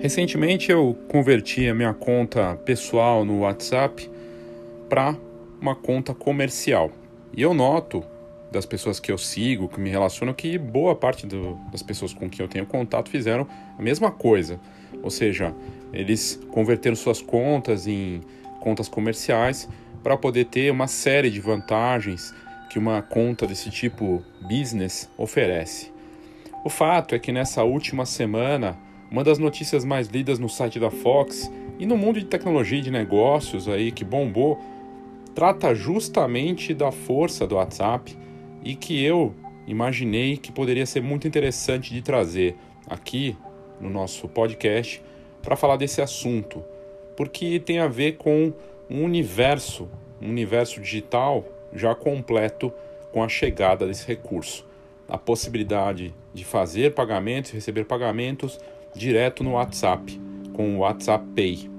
Recentemente eu converti a minha conta pessoal no WhatsApp para uma conta comercial. E eu noto das pessoas que eu sigo, que me relacionam, que boa parte do, das pessoas com quem eu tenho contato fizeram a mesma coisa. Ou seja, eles converteram suas contas em contas comerciais para poder ter uma série de vantagens que uma conta desse tipo business oferece. O fato é que nessa última semana uma das notícias mais lidas no site da Fox e no mundo de tecnologia e de negócios aí que bombou trata justamente da força do WhatsApp e que eu imaginei que poderia ser muito interessante de trazer aqui no nosso podcast para falar desse assunto, porque tem a ver com um universo, um universo digital já completo com a chegada desse recurso. A possibilidade de fazer pagamentos, receber pagamentos direto no WhatsApp, com o WhatsApp Pay.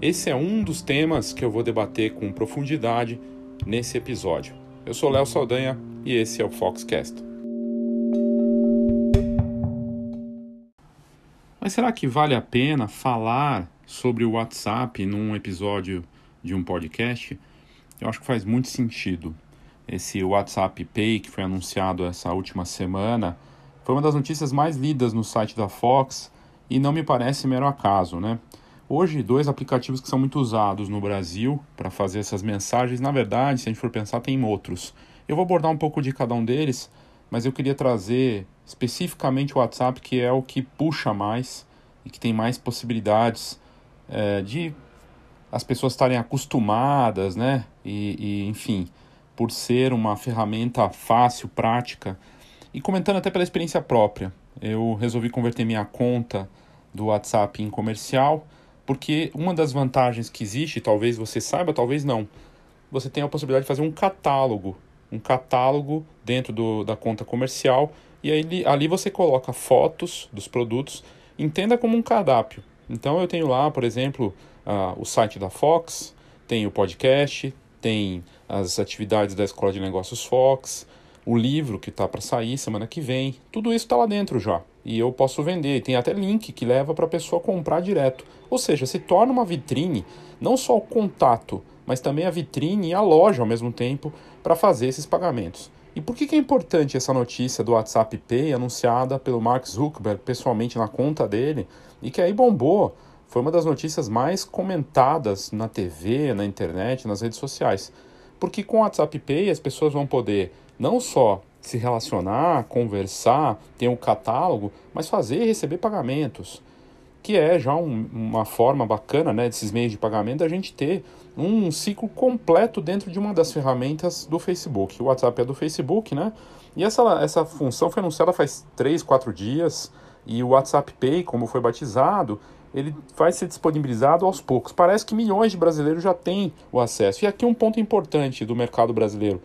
Esse é um dos temas que eu vou debater com profundidade nesse episódio. Eu sou Léo Saldanha e esse é o Foxcast. Mas será que vale a pena falar sobre o WhatsApp num episódio de um podcast? Eu acho que faz muito sentido. Esse WhatsApp Pay que foi anunciado essa última semana foi uma das notícias mais lidas no site da Fox e não me parece mero acaso, né? Hoje, dois aplicativos que são muito usados no Brasil para fazer essas mensagens, na verdade, se a gente for pensar, tem outros. Eu vou abordar um pouco de cada um deles, mas eu queria trazer especificamente o WhatsApp, que é o que puxa mais e que tem mais possibilidades é, de as pessoas estarem acostumadas, né? E, e, enfim, por ser uma ferramenta fácil, prática. E comentando até pela experiência própria, eu resolvi converter minha conta do WhatsApp em comercial, porque uma das vantagens que existe, talvez você saiba, talvez não, você tem a possibilidade de fazer um catálogo, um catálogo dentro do, da conta comercial, e aí ali você coloca fotos dos produtos, entenda como um cardápio. Então eu tenho lá, por exemplo, uh, o site da Fox, tem o podcast, tem as atividades da Escola de Negócios Fox, o livro que está para sair semana que vem, tudo isso está lá dentro já. E eu posso vender. Tem até link que leva para a pessoa comprar direto. Ou seja, se torna uma vitrine, não só o contato, mas também a vitrine e a loja ao mesmo tempo para fazer esses pagamentos. E por que, que é importante essa notícia do WhatsApp Pay anunciada pelo Mark Zuckerberg pessoalmente na conta dele e que aí bombou? Foi uma das notícias mais comentadas na TV, na internet, nas redes sociais. Porque com o WhatsApp Pay as pessoas vão poder não só se relacionar, conversar, ter um catálogo, mas fazer e receber pagamentos, que é já um, uma forma bacana, né, desses meios de pagamento, a gente ter um ciclo completo dentro de uma das ferramentas do Facebook. O WhatsApp é do Facebook, né? E essa, essa função foi anunciada faz 3, 4 dias, e o WhatsApp Pay, como foi batizado, ele vai ser disponibilizado aos poucos. Parece que milhões de brasileiros já têm o acesso. E aqui um ponto importante do mercado brasileiro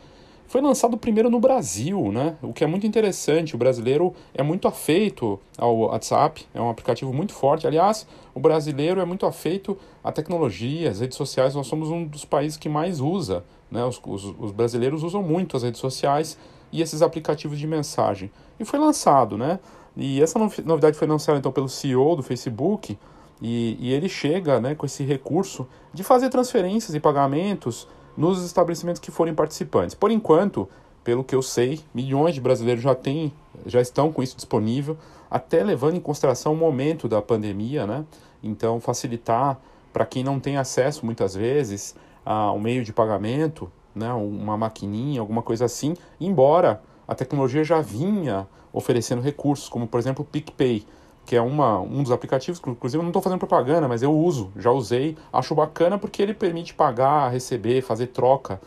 foi lançado primeiro no Brasil, né? O que é muito interessante. O brasileiro é muito afeito ao WhatsApp, é um aplicativo muito forte. Aliás, o brasileiro é muito afeito à tecnologia, às redes sociais. Nós somos um dos países que mais usa, né? Os, os, os brasileiros usam muito as redes sociais e esses aplicativos de mensagem. E foi lançado, né? E essa novidade foi lançada então pelo CEO do Facebook e, e ele chega, né, com esse recurso de fazer transferências e pagamentos nos estabelecimentos que forem participantes. Por enquanto, pelo que eu sei, milhões de brasileiros já têm, já estão com isso disponível, até levando em consideração o momento da pandemia, né? Então, facilitar para quem não tem acesso muitas vezes ao meio de pagamento, né, uma maquininha, alguma coisa assim, embora a tecnologia já vinha oferecendo recursos, como por exemplo o PicPay que é uma, um dos aplicativos, que inclusive eu não estou fazendo propaganda, mas eu uso, já usei, acho bacana porque ele permite pagar, receber, fazer troca.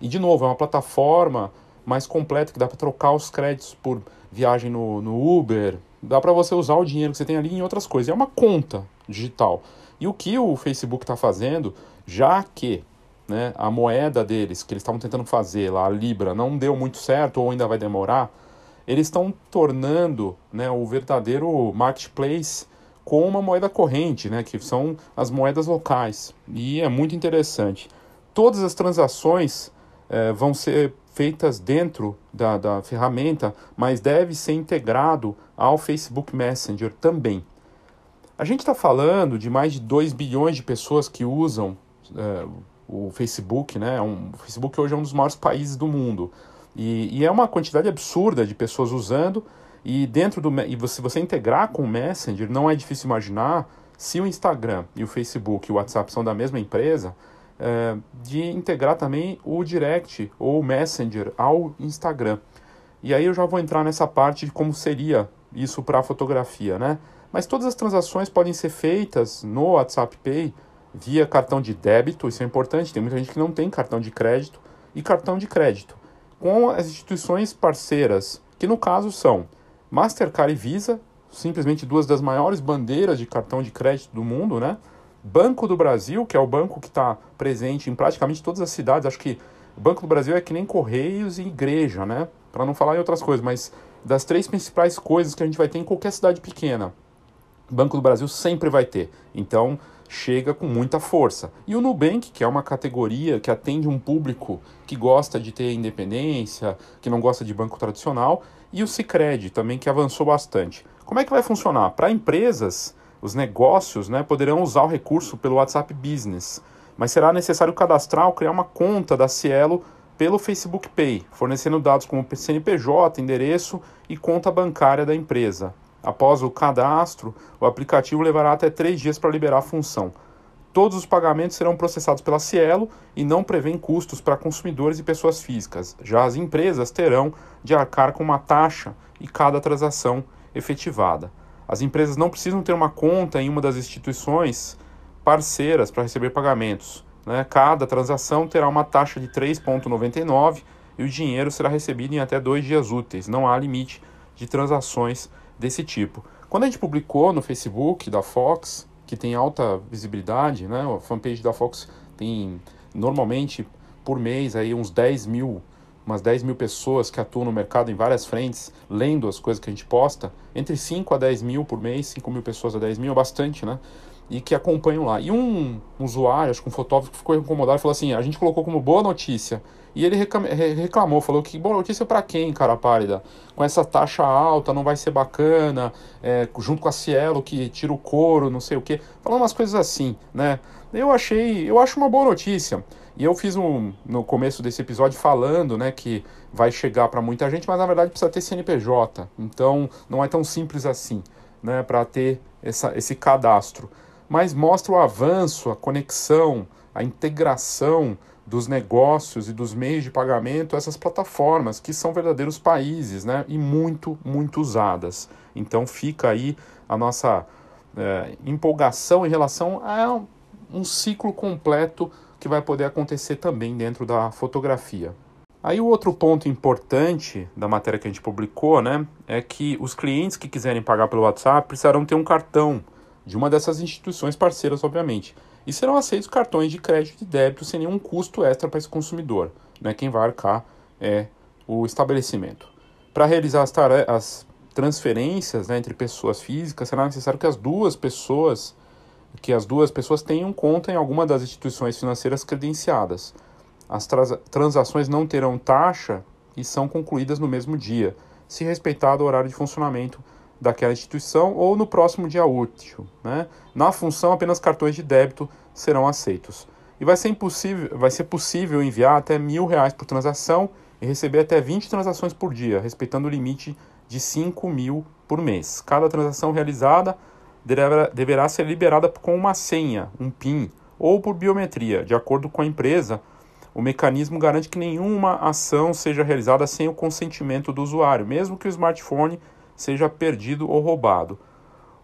E de novo, é uma plataforma mais completa que dá para trocar os créditos por viagem no, no Uber, dá para você usar o dinheiro que você tem ali em outras coisas. É uma conta digital. E o que o Facebook está fazendo, já que né, a moeda deles, que eles estavam tentando fazer lá, a Libra, não deu muito certo ou ainda vai demorar, eles estão tornando né, o verdadeiro marketplace com uma moeda corrente, né, que são as moedas locais. E é muito interessante. Todas as transações eh, vão ser feitas dentro da, da ferramenta, mas deve ser integrado ao Facebook Messenger também. A gente está falando de mais de 2 bilhões de pessoas que usam é, o Facebook, né? Um, o Facebook hoje é um dos maiores países do mundo. E, e, é uma quantidade absurda de pessoas usando. E dentro do e você, você integrar com o Messenger, não é difícil imaginar se o Instagram e o Facebook e o WhatsApp são da mesma empresa, é, de integrar também o Direct ou o Messenger ao Instagram. E aí eu já vou entrar nessa parte de como seria isso para a fotografia, né? Mas todas as transações podem ser feitas no WhatsApp Pay via cartão de débito, isso é importante, tem muita gente que não tem cartão de crédito, e cartão de crédito, com as instituições parceiras, que no caso são Mastercard e Visa, simplesmente duas das maiores bandeiras de cartão de crédito do mundo, né? Banco do Brasil, que é o banco que está presente em praticamente todas as cidades, acho que Banco do Brasil é que nem Correios e igreja, né? Para não falar em outras coisas, mas das três principais coisas que a gente vai ter em qualquer cidade pequena, Banco do Brasil sempre vai ter. Então, chega com muita força. E o Nubank, que é uma categoria que atende um público que gosta de ter independência, que não gosta de banco tradicional, e o Sicredi também que avançou bastante. Como é que vai funcionar? Para empresas, os negócios, né, poderão usar o recurso pelo WhatsApp Business, mas será necessário cadastrar ou criar uma conta da Cielo pelo Facebook Pay, fornecendo dados como CNPJ, endereço e conta bancária da empresa. Após o cadastro, o aplicativo levará até três dias para liberar a função. Todos os pagamentos serão processados pela Cielo e não prevêem custos para consumidores e pessoas físicas. Já as empresas terão de arcar com uma taxa e cada transação efetivada. As empresas não precisam ter uma conta em uma das instituições parceiras para receber pagamentos. Né? Cada transação terá uma taxa de 3,99 e o dinheiro será recebido em até dois dias úteis. Não há limite de transações desse tipo. Quando a gente publicou no Facebook da Fox, que tem alta visibilidade, né? A fanpage da Fox tem normalmente por mês aí uns 10 mil, umas 10 mil pessoas que atuam no mercado em várias frentes, lendo as coisas que a gente posta, entre 5 a 10 mil por mês, 5 mil pessoas a 10 mil é bastante, né? E que acompanham lá. E um, usuário, acho que um fotógrafo, ficou incomodado e falou assim: a gente colocou como boa notícia e ele reclamou, falou que boa notícia para quem, cara pálida? Com essa taxa alta não vai ser bacana, é, junto com a Cielo que tira o couro, não sei o que, falando umas coisas assim, né? Eu achei, eu acho uma boa notícia. E eu fiz um no começo desse episódio falando, né, que vai chegar para muita gente, mas na verdade precisa ter CNPJ. Então não é tão simples assim, né, para ter essa, esse cadastro. Mas mostra o avanço, a conexão, a integração dos negócios e dos meios de pagamento essas plataformas que são verdadeiros países, né? E muito, muito usadas. Então fica aí a nossa é, empolgação em relação a um ciclo completo que vai poder acontecer também dentro da fotografia. Aí o outro ponto importante da matéria que a gente publicou, né, é que os clientes que quiserem pagar pelo WhatsApp precisarão ter um cartão de uma dessas instituições parceiras, obviamente e serão aceitos cartões de crédito e débito sem nenhum custo extra para esse consumidor. Né? Quem vai arcar é o estabelecimento. Para realizar as, as transferências né, entre pessoas físicas, será necessário que as duas pessoas que as duas pessoas tenham conta em alguma das instituições financeiras credenciadas. As transações não terão taxa e são concluídas no mesmo dia, se respeitado o horário de funcionamento daquela instituição ou no próximo dia útil. Né? Na função, apenas cartões de débito serão aceitos. E vai ser, impossível, vai ser possível enviar até mil reais por transação e receber até 20 transações por dia, respeitando o limite de 5 mil por mês. Cada transação realizada deverá, deverá ser liberada com uma senha, um PIN, ou por biometria. De acordo com a empresa, o mecanismo garante que nenhuma ação seja realizada sem o consentimento do usuário, mesmo que o smartphone seja perdido ou roubado.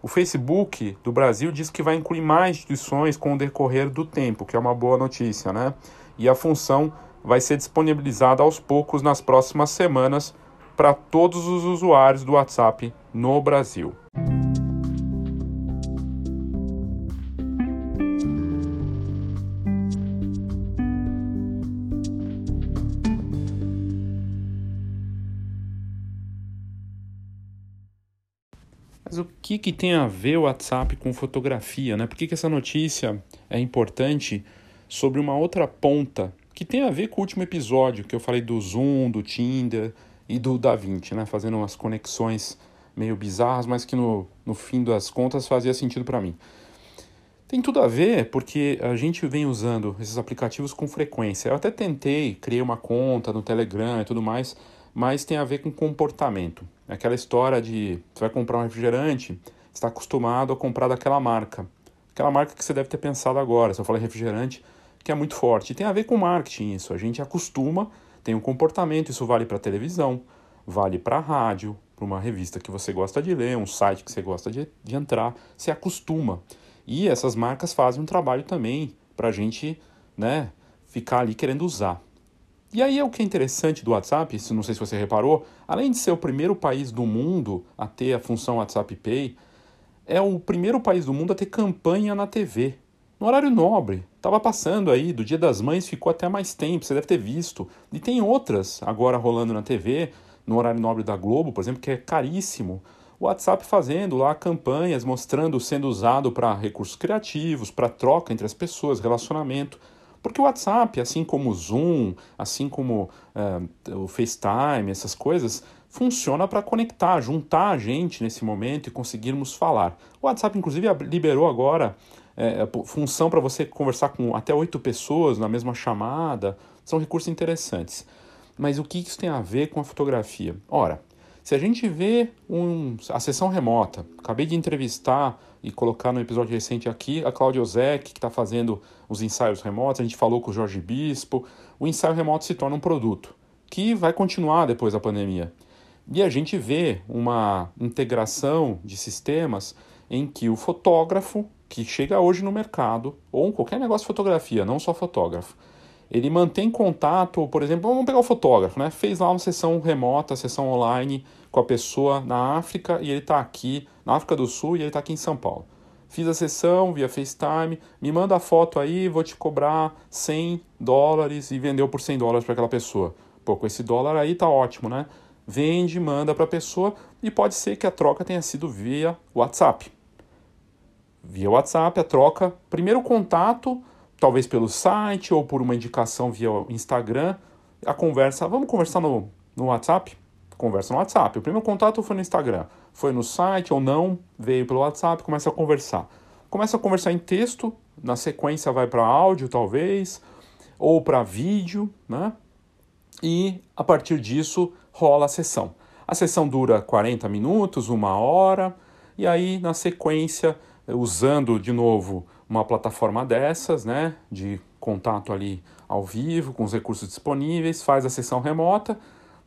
O Facebook do Brasil diz que vai incluir mais instituições com o decorrer do tempo, que é uma boa notícia, né? E a função vai ser disponibilizada aos poucos nas próximas semanas para todos os usuários do WhatsApp no Brasil. Que, que tem a ver o WhatsApp com fotografia? Né? Por que, que essa notícia é importante sobre uma outra ponta que tem a ver com o último episódio que eu falei do Zoom, do Tinder e do DaVinci, né? fazendo umas conexões meio bizarras, mas que no, no fim das contas fazia sentido para mim. Tem tudo a ver porque a gente vem usando esses aplicativos com frequência. Eu até tentei, criei uma conta no Telegram e tudo mais, mas tem a ver com comportamento. É aquela história de você vai comprar um refrigerante, está acostumado a comprar daquela marca. Aquela marca que você deve ter pensado agora, se eu falei refrigerante, que é muito forte. E tem a ver com marketing isso. A gente acostuma, tem um comportamento, isso vale para televisão, vale para rádio, para uma revista que você gosta de ler, um site que você gosta de, de entrar, você acostuma. E essas marcas fazem um trabalho também para a gente né, ficar ali querendo usar. E aí é o que é interessante do WhatsApp, não sei se você reparou, além de ser o primeiro país do mundo a ter a função WhatsApp Pay, é o primeiro país do mundo a ter campanha na TV. No horário nobre. Estava passando aí, do Dia das Mães ficou até mais tempo, você deve ter visto. E tem outras agora rolando na TV, no horário nobre da Globo, por exemplo, que é caríssimo. O WhatsApp fazendo lá campanhas, mostrando sendo usado para recursos criativos, para troca entre as pessoas, relacionamento. Porque o WhatsApp, assim como o Zoom, assim como uh, o FaceTime, essas coisas, funciona para conectar, juntar a gente nesse momento e conseguirmos falar. O WhatsApp, inclusive, liberou agora é, função para você conversar com até oito pessoas na mesma chamada. São recursos interessantes. Mas o que isso tem a ver com a fotografia? Ora, se a gente vê um, a sessão remota, acabei de entrevistar e colocar no episódio recente aqui a Cláudia Ozek, que está fazendo os ensaios remotos, a gente falou com o Jorge Bispo, o ensaio remoto se torna um produto que vai continuar depois da pandemia. E a gente vê uma integração de sistemas em que o fotógrafo que chega hoje no mercado, ou qualquer negócio de fotografia, não só fotógrafo, ele mantém contato, por exemplo, vamos pegar o fotógrafo, né? Fez lá uma sessão remota, sessão online com a pessoa na África e ele está aqui, na África do Sul, e ele está aqui em São Paulo. Fiz a sessão via FaceTime, me manda a foto aí, vou te cobrar 100 dólares e vendeu por 100 dólares para aquela pessoa. Pô, com esse dólar aí tá ótimo, né? Vende, manda para a pessoa e pode ser que a troca tenha sido via WhatsApp. Via WhatsApp, a troca, primeiro contato, talvez pelo site ou por uma indicação via Instagram, a conversa, vamos conversar no, no WhatsApp? Conversa no WhatsApp. O primeiro contato foi no Instagram, foi no site ou não, veio pelo WhatsApp, começa a conversar. Começa a conversar em texto, na sequência vai para áudio talvez, ou para vídeo, né? E a partir disso rola a sessão. A sessão dura 40 minutos, uma hora, e aí na sequência, usando de novo uma plataforma dessas, né, de contato ali ao vivo, com os recursos disponíveis, faz a sessão remota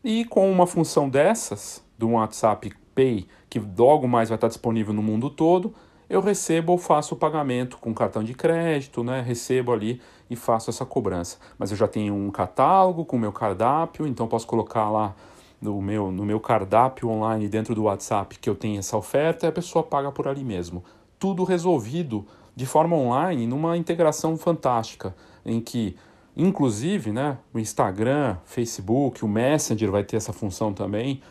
e com uma função dessas, do WhatsApp Pay, que logo mais vai estar disponível no mundo todo, eu recebo ou faço o pagamento com cartão de crédito, né? Recebo ali e faço essa cobrança. Mas eu já tenho um catálogo com o meu cardápio, então posso colocar lá no meu, no meu cardápio online dentro do WhatsApp que eu tenho essa oferta e a pessoa paga por ali mesmo. Tudo resolvido de forma online, numa integração fantástica, em que, inclusive, né, o Instagram, Facebook, o Messenger vai ter essa função também,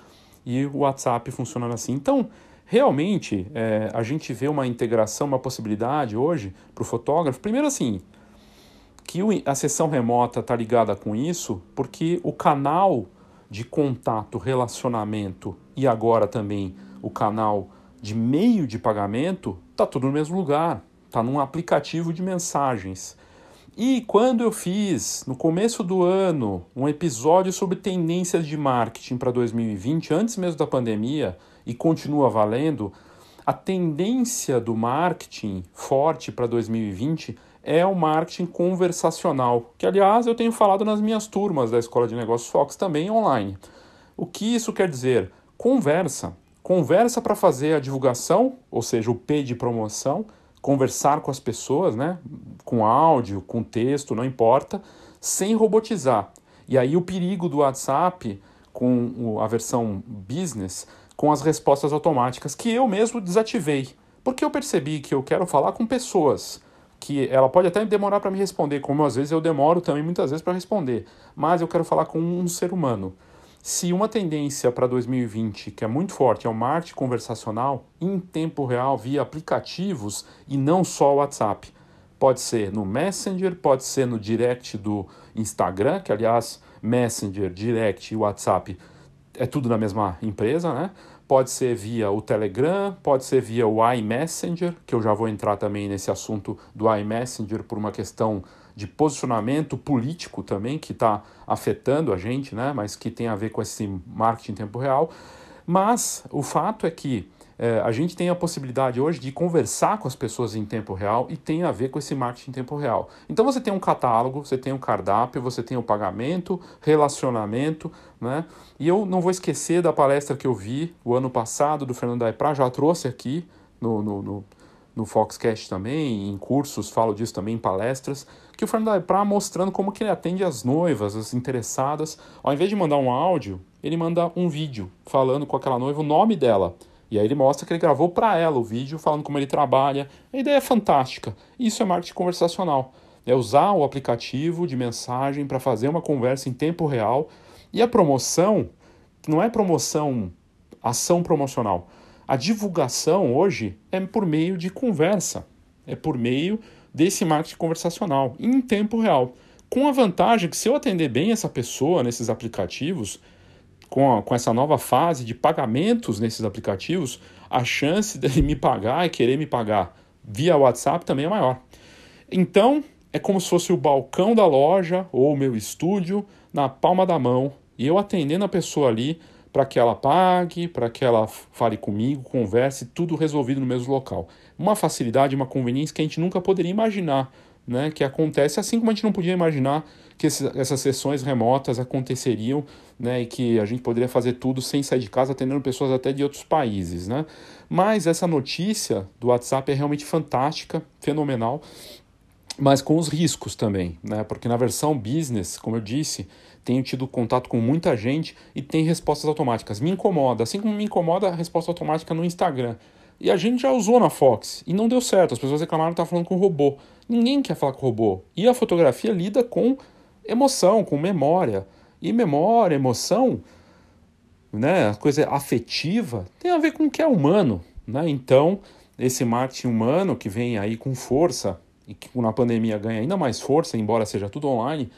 e o WhatsApp funcionando assim. Então, realmente, é, a gente vê uma integração, uma possibilidade hoje para o fotógrafo. Primeiro, assim, que a sessão remota está ligada com isso, porque o canal de contato, relacionamento e agora também o canal de meio de pagamento está tudo no mesmo lugar está num aplicativo de mensagens. E quando eu fiz, no começo do ano, um episódio sobre tendências de marketing para 2020, antes mesmo da pandemia, e continua valendo, a tendência do marketing forte para 2020 é o marketing conversacional, que aliás eu tenho falado nas minhas turmas da Escola de Negócios Fox também online. O que isso quer dizer? Conversa. Conversa para fazer a divulgação, ou seja, o P de promoção, conversar com as pessoas, né? Com áudio, com texto, não importa, sem robotizar. E aí o perigo do WhatsApp com a versão business, com as respostas automáticas que eu mesmo desativei, porque eu percebi que eu quero falar com pessoas que ela pode até demorar para me responder, como às vezes eu demoro também muitas vezes para responder, mas eu quero falar com um ser humano. Se uma tendência para 2020 que é muito forte é o marketing conversacional em tempo real via aplicativos e não só o WhatsApp, pode ser no Messenger, pode ser no direct do Instagram, que aliás, Messenger, direct e WhatsApp é tudo da mesma empresa, né? pode ser via o Telegram, pode ser via o iMessenger, que eu já vou entrar também nesse assunto do iMessenger por uma questão de posicionamento político também, que está afetando a gente, né? mas que tem a ver com esse marketing em tempo real. Mas o fato é que é, a gente tem a possibilidade hoje de conversar com as pessoas em tempo real e tem a ver com esse marketing em tempo real. Então você tem um catálogo, você tem um cardápio, você tem o pagamento, relacionamento, né? E eu não vou esquecer da palestra que eu vi o ano passado do Fernando Daipra, já trouxe aqui no, no, no, no Foxcast também, em cursos, falo disso também em palestras, que o Fernando Daipra mostrando como que ele atende as noivas, as interessadas. Ao invés de mandar um áudio, ele manda um vídeo falando com aquela noiva o nome dela. E aí ele mostra que ele gravou para ela o vídeo falando como ele trabalha. A ideia é fantástica. Isso é marketing conversacional. É usar o aplicativo de mensagem para fazer uma conversa em tempo real. E a promoção não é promoção, ação promocional. A divulgação hoje é por meio de conversa. É por meio desse marketing conversacional em tempo real. Com a vantagem que se eu atender bem essa pessoa nesses aplicativos, com, a, com essa nova fase de pagamentos nesses aplicativos, a chance dele me pagar e querer me pagar via WhatsApp também é maior. Então, é como se fosse o balcão da loja ou o meu estúdio na palma da mão e eu atendendo a pessoa ali para que ela pague, para que ela fale comigo, converse, tudo resolvido no mesmo local. Uma facilidade, uma conveniência que a gente nunca poderia imaginar, né? Que acontece assim como a gente não podia imaginar que essas sessões remotas aconteceriam né, e que a gente poderia fazer tudo sem sair de casa, atendendo pessoas até de outros países. Né? Mas essa notícia do WhatsApp é realmente fantástica, fenomenal, mas com os riscos também, né? porque na versão business, como eu disse, tenho tido contato com muita gente e tem respostas automáticas. Me incomoda, assim como me incomoda a resposta automática no Instagram. E a gente já usou na Fox e não deu certo. As pessoas reclamaram que estava falando com robô. Ninguém quer falar com robô. E a fotografia lida com emoção, com memória. E memória, emoção, né, a coisa afetiva, tem a ver com o que é humano. Né? Então, esse marketing humano que vem aí com força e que na pandemia ganha ainda mais força, embora seja tudo online,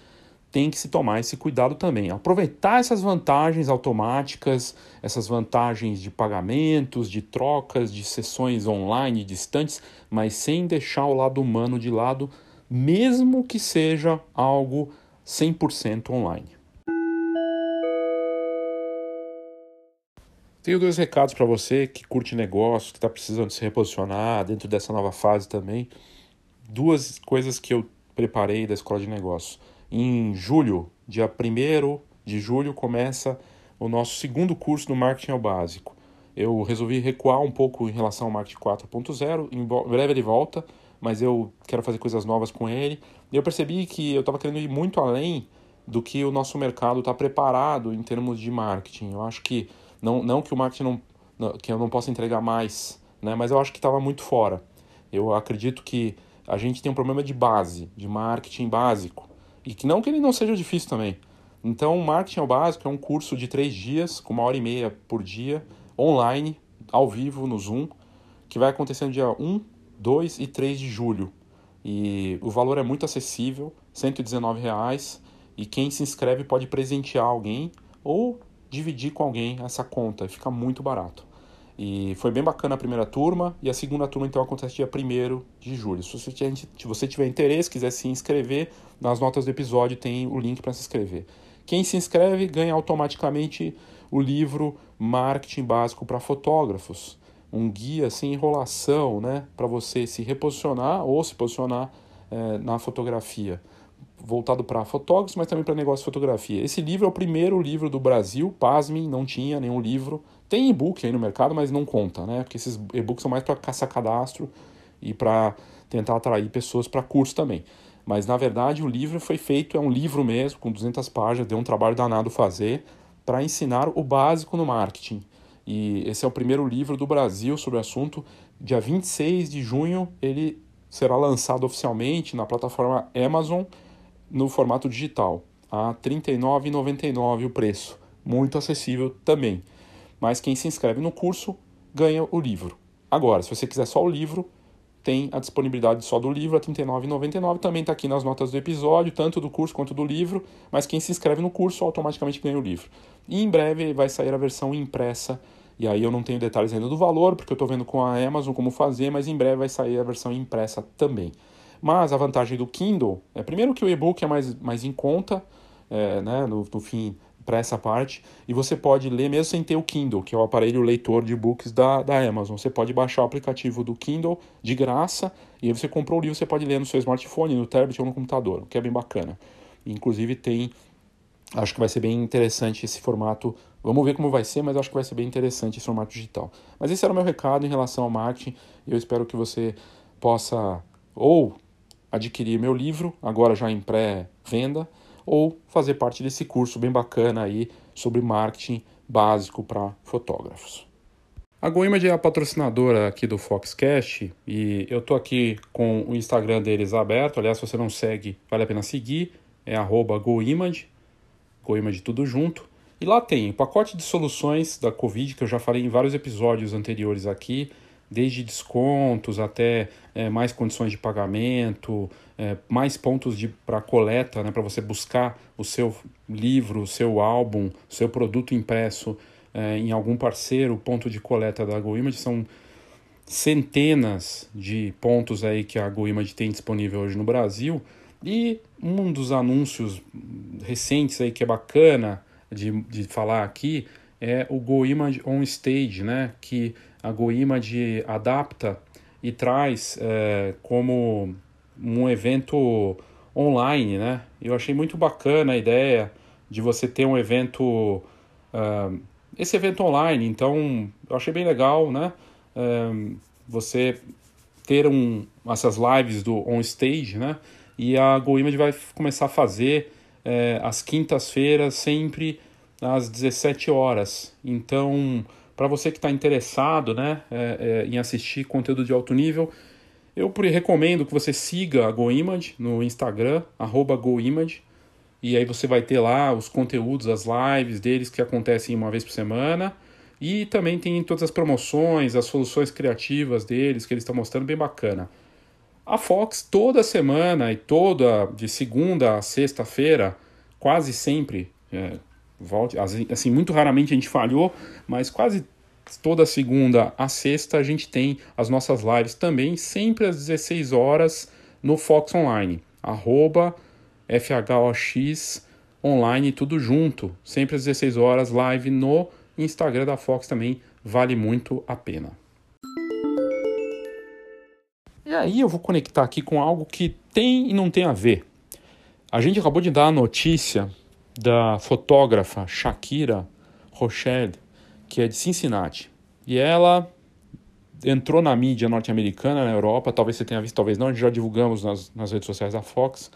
tem que se tomar esse cuidado também. Aproveitar essas vantagens automáticas, essas vantagens de pagamentos, de trocas, de sessões online distantes, mas sem deixar o lado humano de lado, mesmo que seja algo 100% online. Tenho dois recados para você que curte negócio, que está precisando se reposicionar dentro dessa nova fase também. Duas coisas que eu preparei da Escola de Negócios. Em julho, dia 1 de julho, começa o nosso segundo curso do Marketing ao Básico. Eu resolvi recuar um pouco em relação ao Marketing 4.0. Em breve ele volta, mas eu quero fazer coisas novas com ele. E eu percebi que eu estava querendo ir muito além do que o nosso mercado está preparado em termos de marketing. Eu acho que não, não que o marketing não, que eu não possa entregar mais, né? Mas eu acho que estava muito fora. Eu acredito que a gente tem um problema de base, de marketing básico, e que não que ele não seja difícil também. Então, marketing ao básico é um curso de três dias, com uma hora e meia por dia, online, ao vivo no Zoom, que vai acontecer no dia 1, 2 e 3 de julho. E o valor é muito acessível, R$ 119,00, e quem se inscreve pode presentear alguém ou dividir com alguém essa conta, fica muito barato. E foi bem bacana a primeira turma, e a segunda turma então acontece dia 1 de julho. Se você tiver interesse, quiser se inscrever, nas notas do episódio tem o link para se inscrever. Quem se inscreve ganha automaticamente o livro Marketing Básico para Fotógrafos um guia sem enrolação, né, para você se reposicionar ou se posicionar é, na fotografia, voltado para fotógrafos, mas também para negócio de fotografia. Esse livro é o primeiro livro do Brasil, pasmem, não tinha nenhum livro. Tem e-book aí no mercado, mas não conta, né, porque esses e-books são mais para caçar cadastro e para tentar atrair pessoas para curso também. Mas na verdade o livro foi feito, é um livro mesmo, com 200 páginas, deu um trabalho danado fazer, para ensinar o básico no marketing. E esse é o primeiro livro do Brasil sobre o assunto. Dia 26 de junho ele será lançado oficialmente na plataforma Amazon no formato digital, a R$ 39,99 o preço. Muito acessível também. Mas quem se inscreve no curso ganha o livro. Agora, se você quiser só o livro, tem a disponibilidade só do livro a R$ 39,99. Também está aqui nas notas do episódio, tanto do curso quanto do livro. Mas quem se inscreve no curso automaticamente ganha o livro. E em breve vai sair a versão impressa E aí eu não tenho detalhes ainda do valor, porque eu estou vendo com a Amazon como fazer, mas em breve vai sair a versão impressa também. Mas a vantagem do Kindle é, primeiro, que o e-book é mais, mais em conta, é, né, no, no fim, para essa parte, e você pode ler mesmo sem ter o Kindle, que é o aparelho leitor de books da, da Amazon. Você pode baixar o aplicativo do Kindle de graça, e aí você comprou o livro, você pode ler no seu smartphone, no tablet ou no computador, o que é bem bacana. Inclusive tem, acho que vai ser bem interessante esse formato. Vamos ver como vai ser, mas acho que vai ser bem interessante esse formato digital. Mas esse era o meu recado em relação ao marketing, eu espero que você possa ou adquirir meu livro, agora já em pré-venda, ou fazer parte desse curso bem bacana aí sobre marketing básico para fotógrafos. A GoImage é a patrocinadora aqui do Foxcast e eu tô aqui com o Instagram deles aberto. Aliás, se você não segue, vale a pena seguir. É GoImage, GoImage tudo junto. E lá tem o pacote de soluções da Covid, que eu já falei em vários episódios anteriores aqui desde descontos até é, mais condições de pagamento, é, mais pontos para coleta, né, para você buscar o seu livro, o seu álbum, o seu produto impresso é, em algum parceiro, ponto de coleta da GoImage. São centenas de pontos aí que a GoImage tem disponível hoje no Brasil. E um dos anúncios recentes aí que é bacana de, de falar aqui é o GoImage On Stage, né, que a GoImage adapta e traz é, como um evento online, né? Eu achei muito bacana a ideia de você ter um evento, uh, esse evento online. Então, eu achei bem legal, né? Uh, você ter um, essas lives do on stage, né? E a GoImage vai começar a fazer uh, às quintas-feiras sempre às 17 horas. Então, para você que está interessado né, é, é, em assistir conteúdo de alto nível, eu recomendo que você siga a GoImage no Instagram, GoImage, e aí você vai ter lá os conteúdos, as lives deles que acontecem uma vez por semana. E também tem todas as promoções, as soluções criativas deles que eles estão mostrando, bem bacana. A Fox toda semana e toda de segunda a sexta-feira, quase sempre, é, volte, assim, muito raramente a gente falhou, mas quase toda segunda a sexta a gente tem as nossas lives também, sempre às 16 horas no Fox Online, arroba FHOX online, tudo junto, sempre às 16 horas, live no Instagram da Fox também, vale muito a pena. E aí eu vou conectar aqui com algo que tem e não tem a ver. A gente acabou de dar a notícia da fotógrafa Shakira Rochelle, que é de Cincinnati. E ela entrou na mídia norte-americana, na Europa, talvez você tenha visto, talvez não, já divulgamos nas, nas redes sociais da Fox.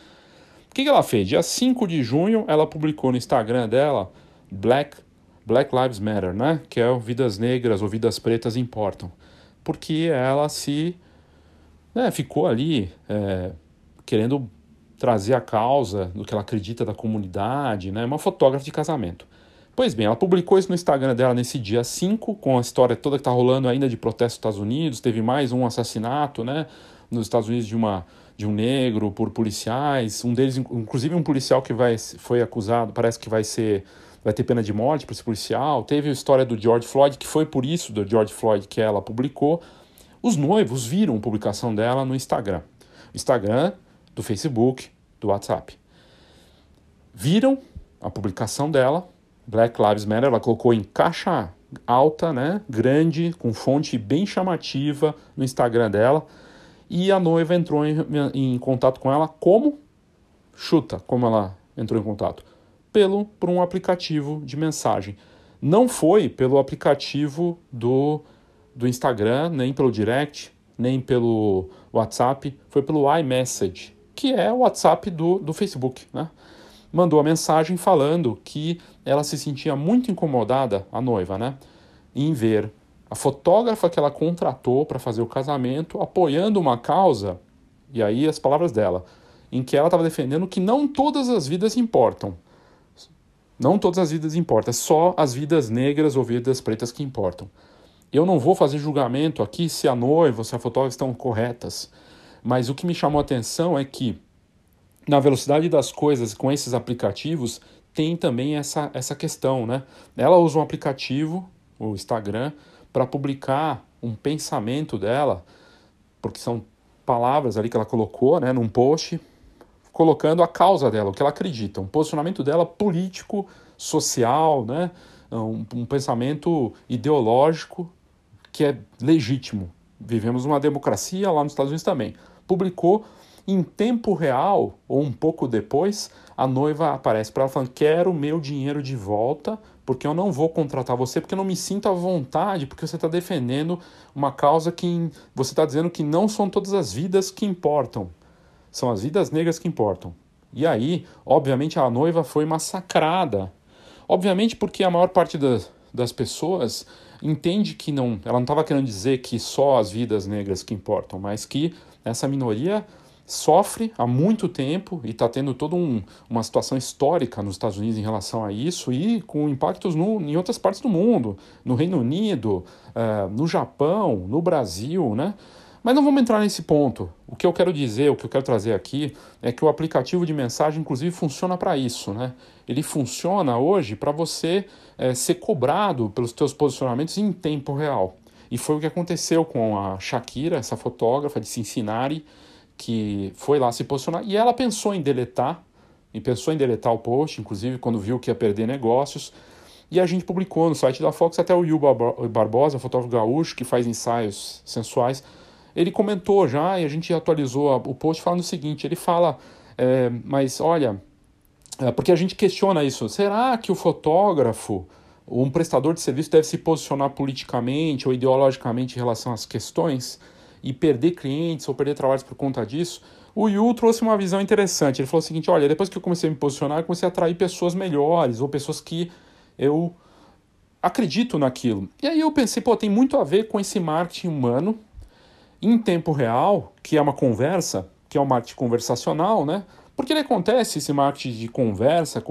O que, que ela fez? Dia 5 de junho, ela publicou no Instagram dela Black, Black Lives Matter, né? Que é Vidas Negras ou Vidas Pretas Importam. Porque ela se né, ficou ali é, querendo trazer a causa do que ela acredita da comunidade, né? Uma fotógrafa de casamento. Pois bem, ela publicou isso no Instagram dela nesse dia 5, com a história toda que está rolando ainda de protesto nos Estados Unidos. Teve mais um assassinato, né? Nos Estados Unidos de, uma, de um negro por policiais. Um deles, inclusive um policial que vai, foi acusado, parece que vai ser vai ter pena de morte para esse policial. Teve a história do George Floyd, que foi por isso do George Floyd que ela publicou. Os noivos viram a publicação dela no Instagram. Instagram do Facebook, do WhatsApp. Viram a publicação dela, Black Lives Matter, ela colocou em caixa alta, né, grande, com fonte bem chamativa no Instagram dela, e a noiva entrou em, em contato com ela como? Chuta, como ela entrou em contato? Pelo por um aplicativo de mensagem. Não foi pelo aplicativo do, do Instagram, nem pelo direct, nem pelo WhatsApp, foi pelo iMessage, que é o WhatsApp do, do Facebook. Né? Mandou a mensagem falando que ela se sentia muito incomodada, a noiva, né? em ver a fotógrafa que ela contratou para fazer o casamento apoiando uma causa, e aí as palavras dela, em que ela estava defendendo que não todas as vidas importam. Não todas as vidas importam, é só as vidas negras ou vidas pretas que importam. Eu não vou fazer julgamento aqui se a noiva, se a fotógrafa estão corretas. Mas o que me chamou a atenção é que, na velocidade das coisas com esses aplicativos, tem também essa, essa questão, né? Ela usa um aplicativo o Instagram, para publicar um pensamento dela, porque são palavras ali que ela colocou, né, num post, colocando a causa dela, o que ela acredita, um posicionamento dela político, social, né, um, um pensamento ideológico que é legítimo. Vivemos uma democracia lá nos Estados Unidos também. Publicou em tempo real, ou um pouco depois, a noiva aparece para ela falando: Quero meu dinheiro de volta, porque eu não vou contratar você, porque eu não me sinto à vontade, porque você está defendendo uma causa que você está dizendo que não são todas as vidas que importam, são as vidas negras que importam. E aí, obviamente, a noiva foi massacrada. Obviamente, porque a maior parte das, das pessoas entende que não. Ela não estava querendo dizer que só as vidas negras que importam, mas que essa minoria sofre há muito tempo e está tendo toda um, uma situação histórica nos Estados Unidos em relação a isso e com impactos no, em outras partes do mundo, no Reino Unido, uh, no Japão, no Brasil, né? Mas não vamos entrar nesse ponto. O que eu quero dizer, o que eu quero trazer aqui, é que o aplicativo de mensagem, inclusive, funciona para isso. Né? Ele funciona hoje para você é, ser cobrado pelos seus posicionamentos em tempo real. E foi o que aconteceu com a Shakira, essa fotógrafa de Cincinnati, que foi lá se posicionar e ela pensou em deletar, e pensou em deletar o post, inclusive quando viu que ia perder negócios. E a gente publicou no site da Fox, até o Will Barbosa, fotógrafo gaúcho, que faz ensaios sensuais, ele comentou já e a gente atualizou o post falando o seguinte: ele fala, é, mas olha, é, porque a gente questiona isso, será que o fotógrafo, um prestador de serviço, deve se posicionar politicamente ou ideologicamente em relação às questões? e perder clientes ou perder trabalhos por conta disso, o Yu trouxe uma visão interessante. Ele falou o seguinte: olha, depois que eu comecei a me posicionar, eu comecei a atrair pessoas melhores ou pessoas que eu acredito naquilo. E aí eu pensei, pô, tem muito a ver com esse marketing humano em tempo real, que é uma conversa, que é um marketing conversacional, né? Porque ele acontece, esse marketing de conversa,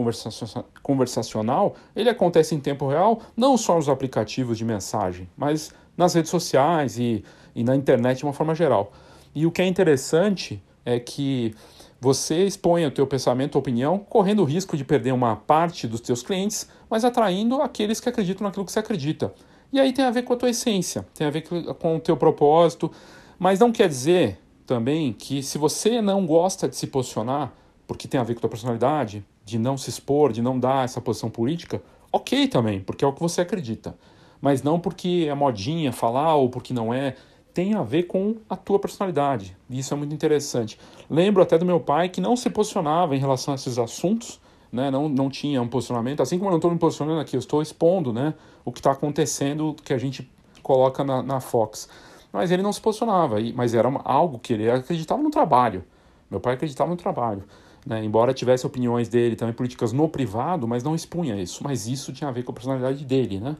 conversacional, ele acontece em tempo real, não só nos aplicativos de mensagem, mas nas redes sociais e e na internet de uma forma geral. E o que é interessante é que você expõe o teu pensamento, opinião, correndo o risco de perder uma parte dos teus clientes, mas atraindo aqueles que acreditam naquilo que você acredita. E aí tem a ver com a tua essência, tem a ver com o teu propósito, mas não quer dizer também que se você não gosta de se posicionar, porque tem a ver com a tua personalidade, de não se expor, de não dar essa posição política, ok também, porque é o que você acredita. Mas não porque é modinha falar ou porque não é tem a ver com a tua personalidade. E isso é muito interessante. Lembro até do meu pai que não se posicionava em relação a esses assuntos, né? não, não tinha um posicionamento. Assim como eu não estou me posicionando aqui, eu estou expondo né? o que está acontecendo, que a gente coloca na, na Fox. Mas ele não se posicionava, mas era algo que ele acreditava no trabalho. Meu pai acreditava no trabalho. Né? Embora tivesse opiniões dele também políticas no privado, mas não expunha isso. Mas isso tinha a ver com a personalidade dele, né?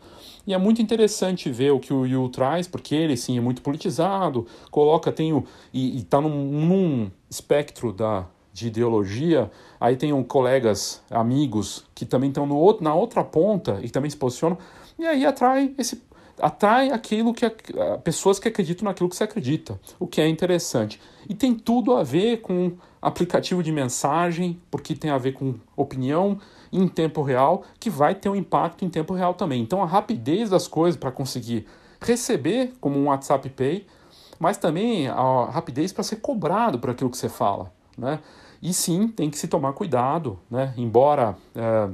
E é muito interessante ver o que o Yu traz, porque ele sim é muito politizado, coloca, tem o. e está num, num espectro da, de ideologia, aí tem um, colegas, amigos, que também estão no outro, na outra ponta e também se posicionam, e aí atrai esse atrai aquilo que pessoas que acreditam naquilo que você acredita, o que é interessante. E tem tudo a ver com aplicativo de mensagem, porque tem a ver com opinião em tempo real, que vai ter um impacto em tempo real também. Então a rapidez das coisas para conseguir receber como um WhatsApp Pay, mas também a rapidez para ser cobrado por aquilo que você fala, né? E sim, tem que se tomar cuidado, né? Embora é,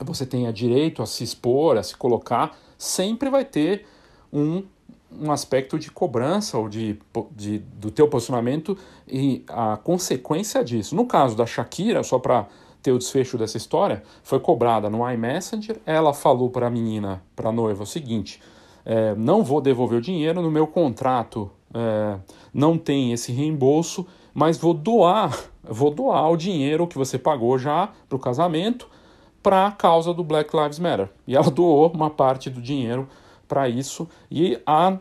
você tenha direito a se expor, a se colocar, sempre vai ter um, um aspecto de cobrança ou de, de, do teu posicionamento e a consequência disso. No caso da Shakira, só para ter o desfecho dessa história, foi cobrada no iMessenger, ela falou para a menina, para a noiva, o seguinte, é, não vou devolver o dinheiro, no meu contrato é, não tem esse reembolso, mas vou doar, vou doar o dinheiro que você pagou já para o casamento para a causa do Black Lives Matter. E ela doou uma parte do dinheiro para isso. E a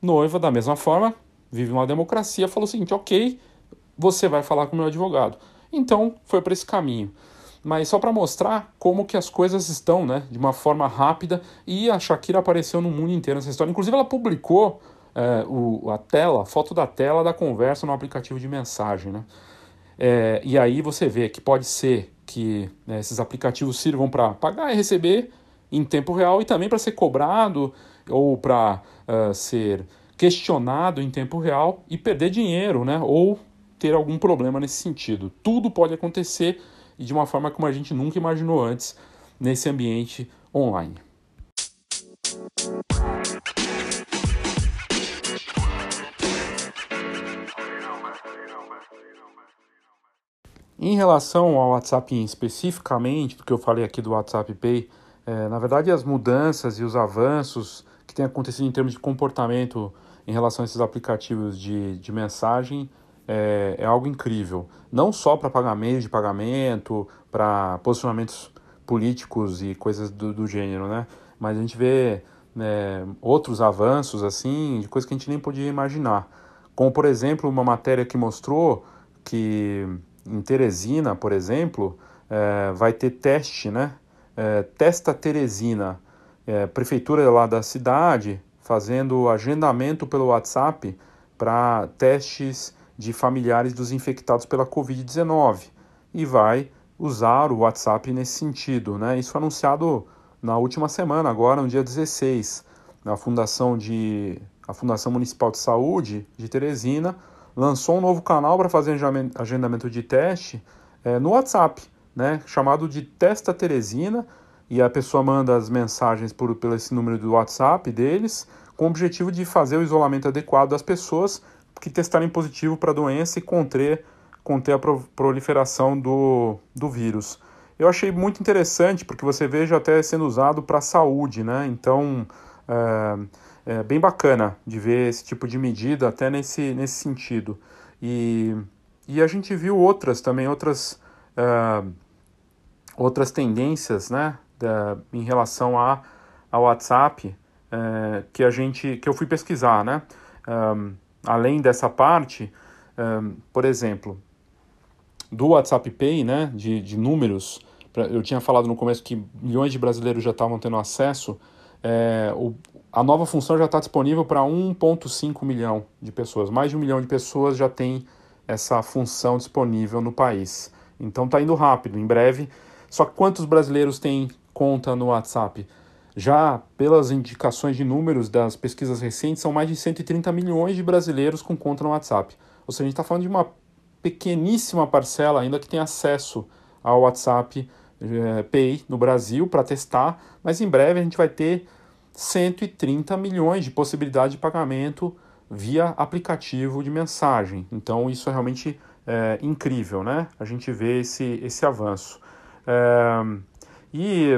noiva, da mesma forma, vive uma democracia, falou o seguinte: ok, você vai falar com o meu advogado. Então foi para esse caminho. Mas só para mostrar como que as coisas estão, né, de uma forma rápida. E a Shakira apareceu no mundo inteiro nessa história. Inclusive ela publicou é, o, a tela, a foto da tela da conversa no aplicativo de mensagem, né? É, e aí você vê que pode ser que né, esses aplicativos sirvam para pagar e receber em tempo real e também para ser cobrado ou para uh, ser questionado em tempo real e perder dinheiro, né? Ou ter algum problema nesse sentido. Tudo pode acontecer e de uma forma como a gente nunca imaginou antes nesse ambiente online. Em relação ao WhatsApp especificamente, do que eu falei aqui do WhatsApp Pay, é, na verdade as mudanças e os avanços que têm acontecido em termos de comportamento em relação a esses aplicativos de, de mensagem é, é algo incrível. Não só para pagamento de pagamento, para posicionamentos políticos e coisas do, do, gênero, né? Mas a gente vê né, outros avanços assim, de coisas que a gente nem podia imaginar. Como, por exemplo, uma matéria que mostrou que em Teresina, por exemplo, é, vai ter teste, né? É, Testa Teresina, é, prefeitura lá da cidade, fazendo agendamento pelo WhatsApp para testes de familiares dos infectados pela Covid-19 e vai usar o WhatsApp nesse sentido. Né? Isso foi anunciado na última semana, agora no dia 16, na Fundação, de, a Fundação Municipal de Saúde de Teresina lançou um novo canal para fazer agendamento de teste é, no WhatsApp, né, chamado de Testa Teresina, e a pessoa manda as mensagens por, por esse número do WhatsApp deles, com o objetivo de fazer o isolamento adequado das pessoas que testarem positivo para a doença e conter, conter a proliferação do, do vírus. Eu achei muito interessante, porque você veja até sendo usado para a saúde, né? Então, é, é, bem bacana de ver esse tipo de medida até nesse, nesse sentido. E, e a gente viu outras também, outras, é, outras tendências, né? Da, em relação a, ao WhatsApp, é, que a gente, que eu fui pesquisar, né? Um, além dessa parte, por exemplo, do WhatsApp Pay, né, de, de números, eu tinha falado no começo que milhões de brasileiros já estavam tendo acesso, é, o, a nova função já está disponível para 1,5 milhão de pessoas. Mais de um milhão de pessoas já tem essa função disponível no país. Então está indo rápido, em breve. Só quantos brasileiros têm conta no WhatsApp? Já pelas indicações de números das pesquisas recentes, são mais de 130 milhões de brasileiros com conta no WhatsApp. Ou seja, a gente está falando de uma pequeníssima parcela ainda que tem acesso ao WhatsApp é, Pay no Brasil para testar, mas em breve a gente vai ter 130 milhões de possibilidade de pagamento via aplicativo de mensagem. Então isso é realmente é, incrível, né? A gente vê esse, esse avanço. É, e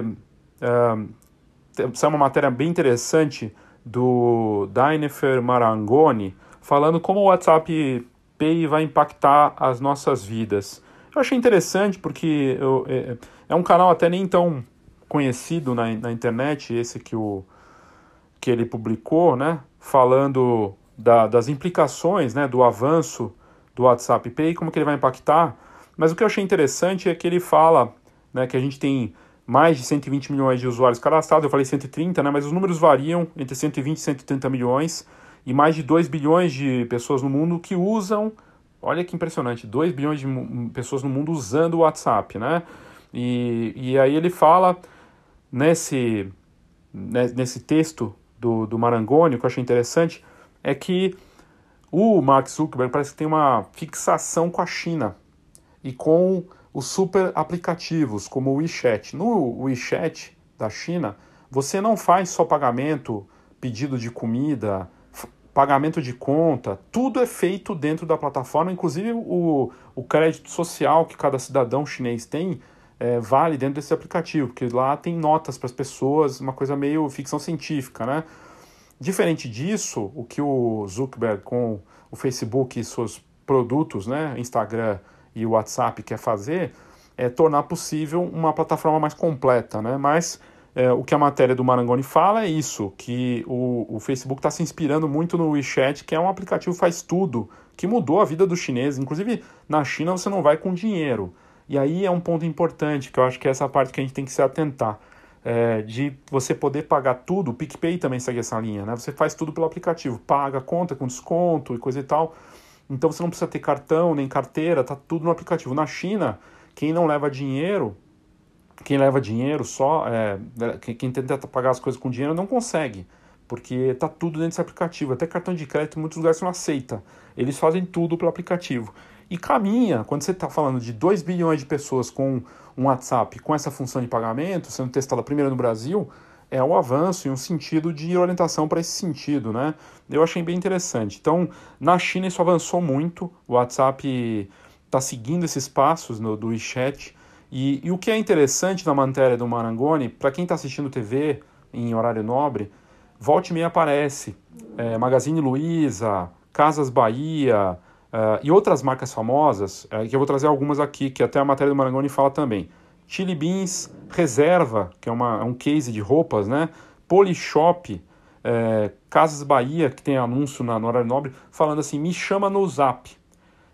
essa é uma matéria bem interessante do Dainifer Marangoni, falando como o WhatsApp Pay vai impactar as nossas vidas. Eu achei interessante porque eu, é, é, um canal até nem tão conhecido na, na internet, esse que, o, que ele publicou, né? Falando da, das implicações, né? Do avanço do WhatsApp Pay, como que ele vai impactar. Mas o que eu achei interessante é que ele fala né, que a gente tem mais de 120 milhões de usuários cadastrados, eu falei 130, né, mas os números variam entre 120 e 130 milhões, e mais de 2 bilhões de pessoas no mundo que usam, olha que impressionante, 2 bilhões de pessoas no mundo usando o WhatsApp, né? E, e aí ele fala nesse, né, nesse texto do, do Marangoni, que eu achei interessante, é que o Mark Zuckerberg parece que tem uma fixação com a China e com os super aplicativos, como o WeChat. No WeChat da China, você não faz só pagamento, pedido de comida, pagamento de conta, tudo é feito dentro da plataforma, inclusive o, o crédito social que cada cidadão chinês tem é, vale dentro desse aplicativo, porque lá tem notas para as pessoas, uma coisa meio ficção científica, né? Diferente disso, o que o Zuckerberg com o Facebook e seus produtos, né, Instagram e o WhatsApp quer fazer é tornar possível uma plataforma mais completa, né? Mas é, o que a matéria do Marangoni fala é isso, que o, o Facebook está se inspirando muito no WeChat, que é um aplicativo faz tudo, que mudou a vida dos chineses. Inclusive, na China você não vai com dinheiro. E aí é um ponto importante, que eu acho que é essa parte que a gente tem que se atentar. É, de você poder pagar tudo, o PicPay também segue essa linha, né? Você faz tudo pelo aplicativo, paga conta com desconto e coisa e tal. Então você não precisa ter cartão nem carteira, tá tudo no aplicativo. Na China, quem não leva dinheiro quem leva dinheiro só, é, quem tenta pagar as coisas com dinheiro não consegue, porque está tudo dentro desse aplicativo. Até cartão de crédito em muitos lugares não aceita. Eles fazem tudo pelo aplicativo. E caminha, quando você está falando de 2 bilhões de pessoas com um WhatsApp com essa função de pagamento, sendo testada primeiro no Brasil, é um avanço e um sentido de orientação para esse sentido, né? Eu achei bem interessante. Então, na China isso avançou muito, o WhatsApp está seguindo esses passos no, do WeChat, e, e, o que é interessante na matéria do Marangoni, para quem está assistindo TV em horário nobre, volte e meia aparece é, Magazine Luiza, Casas Bahia uh, e outras marcas famosas, uh, que eu vou trazer algumas aqui, que até a matéria do Marangoni fala também. Chili Beans, Reserva, que é, uma, é um case de roupas, né? Polishop, é, Casas Bahia, que tem anúncio na, no horário nobre, falando assim, me chama no Zap.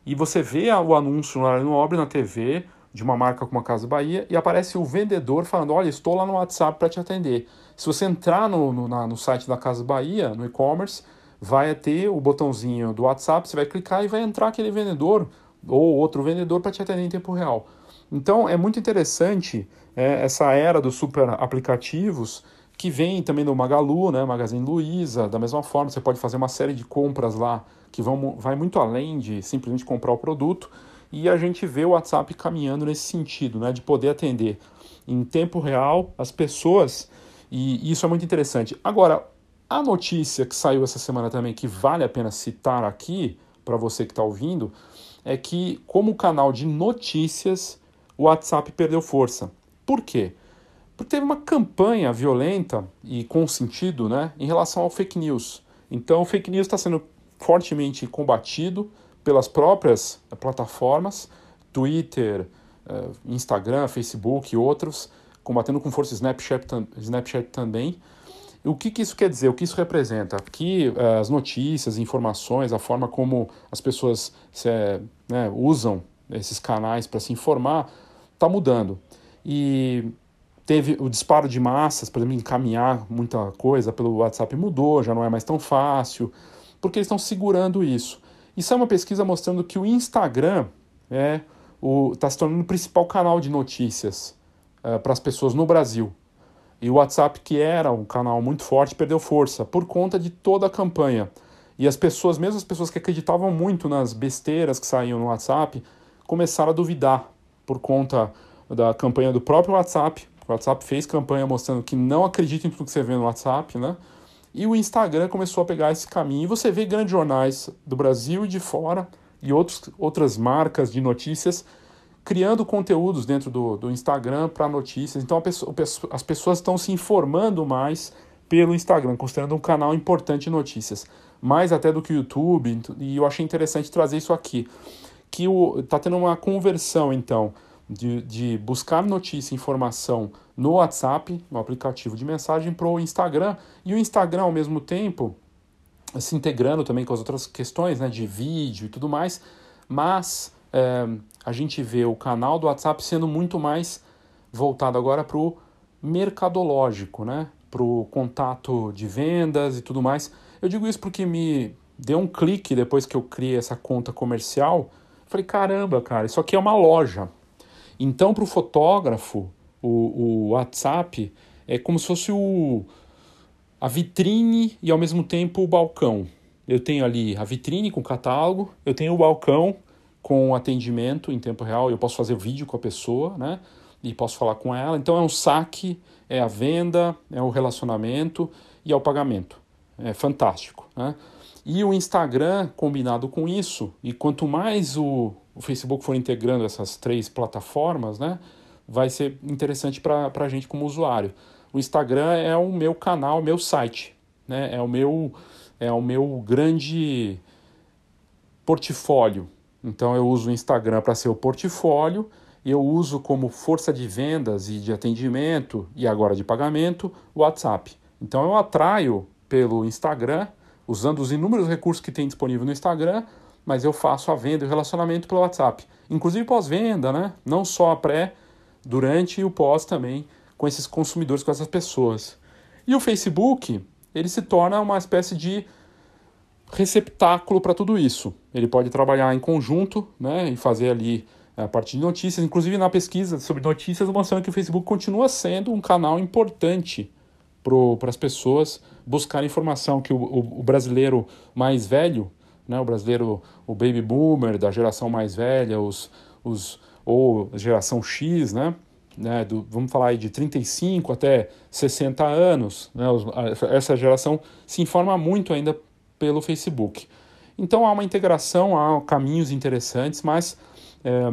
E você vê o anúncio no horário nobre na TV, de uma marca como a Casa Bahia, e aparece o vendedor falando, olha, estou lá no WhatsApp para te atender. Se você entrar no, no, na, no site da Casa Bahia, no e-commerce, vai ter o botãozinho do WhatsApp, você vai clicar e vai entrar aquele vendedor ou outro vendedor para te atender em tempo real. Então é muito interessante é, essa era dos super aplicativos que vem também do Magalu, né, Magazine Luiza, da mesma forma você pode fazer uma série de compras lá que vão, vai muito além de simplesmente comprar o produto e a gente vê o WhatsApp caminhando nesse sentido, né, de poder atender em tempo real as pessoas e isso é muito interessante. Agora, a notícia que saiu essa semana também, que vale a pena citar aqui para você que está ouvindo, é que como canal de notícias o WhatsApp perdeu força. Por quê? Porque teve uma campanha violenta e com sentido né, em relação ao fake news. Então, o fake news está sendo fortemente combatido pelas próprias plataformas, Twitter, eh, Instagram, Facebook e outros, combatendo com força Snapchat, Snapchat também. O que, que, isso quer dizer? O que isso representa? Que uh, as notícias, informações, a forma como as pessoas se, né, usam esses canais para se informar está mudando. E teve o disparo de massas, por exemplo, encaminhar muita coisa pelo WhatsApp mudou, já não é mais tão fácil, porque eles estão segurando isso. Isso é uma pesquisa mostrando que o Instagram é está se tornando o principal canal de notícias uh, para as pessoas no Brasil. E o WhatsApp, que era um canal muito forte, perdeu força por conta de toda a campanha. E as pessoas, mesmo as pessoas que acreditavam muito nas besteiras que saíam no WhatsApp, começaram a duvidar por conta da campanha do próprio WhatsApp. O WhatsApp fez campanha mostrando que não acredita em tudo que você vê no WhatsApp, né? E o Instagram começou a pegar esse caminho. E você vê grandes jornais do Brasil e de fora e outros, outras marcas de notícias criando conteúdos dentro do, do Instagram para notícias. Então pessoa, as pessoas estão se informando mais pelo Instagram, considerando um canal importante de notícias, mais até do que o YouTube. E eu achei interessante trazer isso aqui que está tendo uma conversão, então, de, de buscar notícia informação no WhatsApp, no aplicativo de mensagem, para o Instagram, e o Instagram, ao mesmo tempo, se integrando também com as outras questões né, de vídeo e tudo mais, mas é, a gente vê o canal do WhatsApp sendo muito mais voltado agora para o mercadológico, né? para o contato de vendas e tudo mais. Eu digo isso porque me deu um clique depois que eu criei essa conta comercial Falei, caramba, cara, isso aqui é uma loja. Então, para o fotógrafo, o WhatsApp é como se fosse o, a vitrine e ao mesmo tempo o balcão. Eu tenho ali a vitrine com catálogo, eu tenho o balcão com atendimento em tempo real, eu posso fazer vídeo com a pessoa, né? E posso falar com ela. Então é um saque, é a venda, é o relacionamento e é o pagamento. É fantástico, né? E o Instagram, combinado com isso, e quanto mais o, o Facebook for integrando essas três plataformas, né, vai ser interessante para a gente como usuário. O Instagram é o meu canal, meu site, né, é o meu, é o meu grande portfólio. Então eu uso o Instagram para ser o portfólio, eu uso como força de vendas e de atendimento e agora de pagamento o WhatsApp. Então eu atraio pelo Instagram usando os inúmeros recursos que tem disponível no Instagram, mas eu faço a venda e o relacionamento pelo WhatsApp. Inclusive pós-venda, né? Não só a pré, durante e o pós também, com esses consumidores, com essas pessoas. E o Facebook, ele se torna uma espécie de receptáculo para tudo isso. Ele pode trabalhar em conjunto, né? E fazer ali a partir de notícias, inclusive na pesquisa sobre notícias, mostrando que o Facebook continua sendo um canal importante para as pessoas buscarem informação, que o, o, o, brasileiro mais velho, né, o brasileiro, o baby boomer, da geração mais velha, os, os, ou geração X, né, né, do, vamos falar aí de 35 até 60 anos, né, os, essa geração se informa muito ainda pelo Facebook. Então há uma integração, há caminhos interessantes, mas é,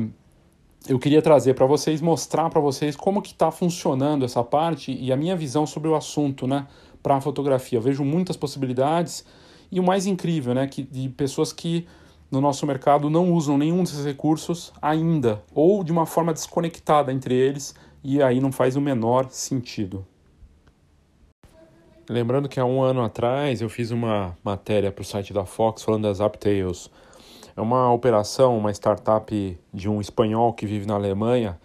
eu queria trazer para vocês, mostrar para vocês como que está funcionando essa parte e a minha visão sobre o assunto, né, para a fotografia. Eu vejo muitas possibilidades e o mais incrível, né, que de pessoas que no nosso mercado não usam nenhum desses recursos ainda, ou de uma forma desconectada entre eles, e aí não faz o menor sentido. Lembrando que há um ano atrás eu fiz uma matéria para o site da Fox falando das Uptails. É uma operação, uma startup de um espanhol que vive na Alemanha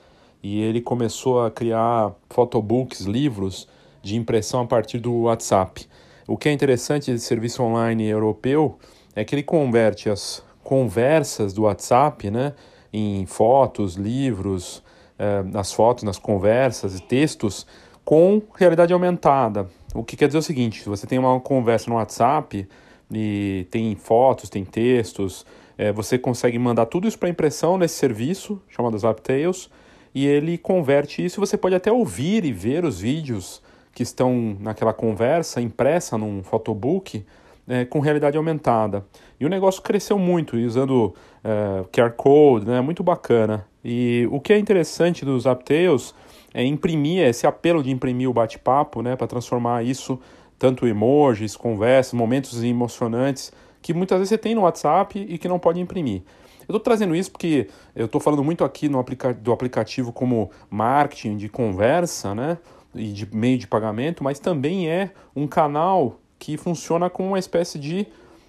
e ele começou a criar photobooks, livros de impressão a partir do WhatsApp. O que é interessante desse serviço online europeu é que ele converte as conversas do WhatsApp né, em fotos, livros, eh, nas fotos, nas conversas e textos com realidade aumentada. O que quer dizer o seguinte: se você tem uma conversa no WhatsApp e tem fotos, tem textos, é, você consegue mandar tudo isso para impressão nesse serviço chamado ZapTails e ele converte isso. Você pode até ouvir e ver os vídeos que estão naquela conversa impressa num photobook é, com realidade aumentada. E o negócio cresceu muito, usando é, QR Code, né, muito bacana. E o que é interessante dos ZapTails é imprimir, esse apelo de imprimir o bate-papo, né, para transformar isso tanto emojis, conversas, momentos emocionantes que muitas vezes você tem no WhatsApp e que não pode imprimir. Eu estou trazendo isso porque eu estou falando muito aqui no aplica do aplicativo como marketing de conversa, né, e de meio de pagamento, mas também é um canal que funciona como uma espécie de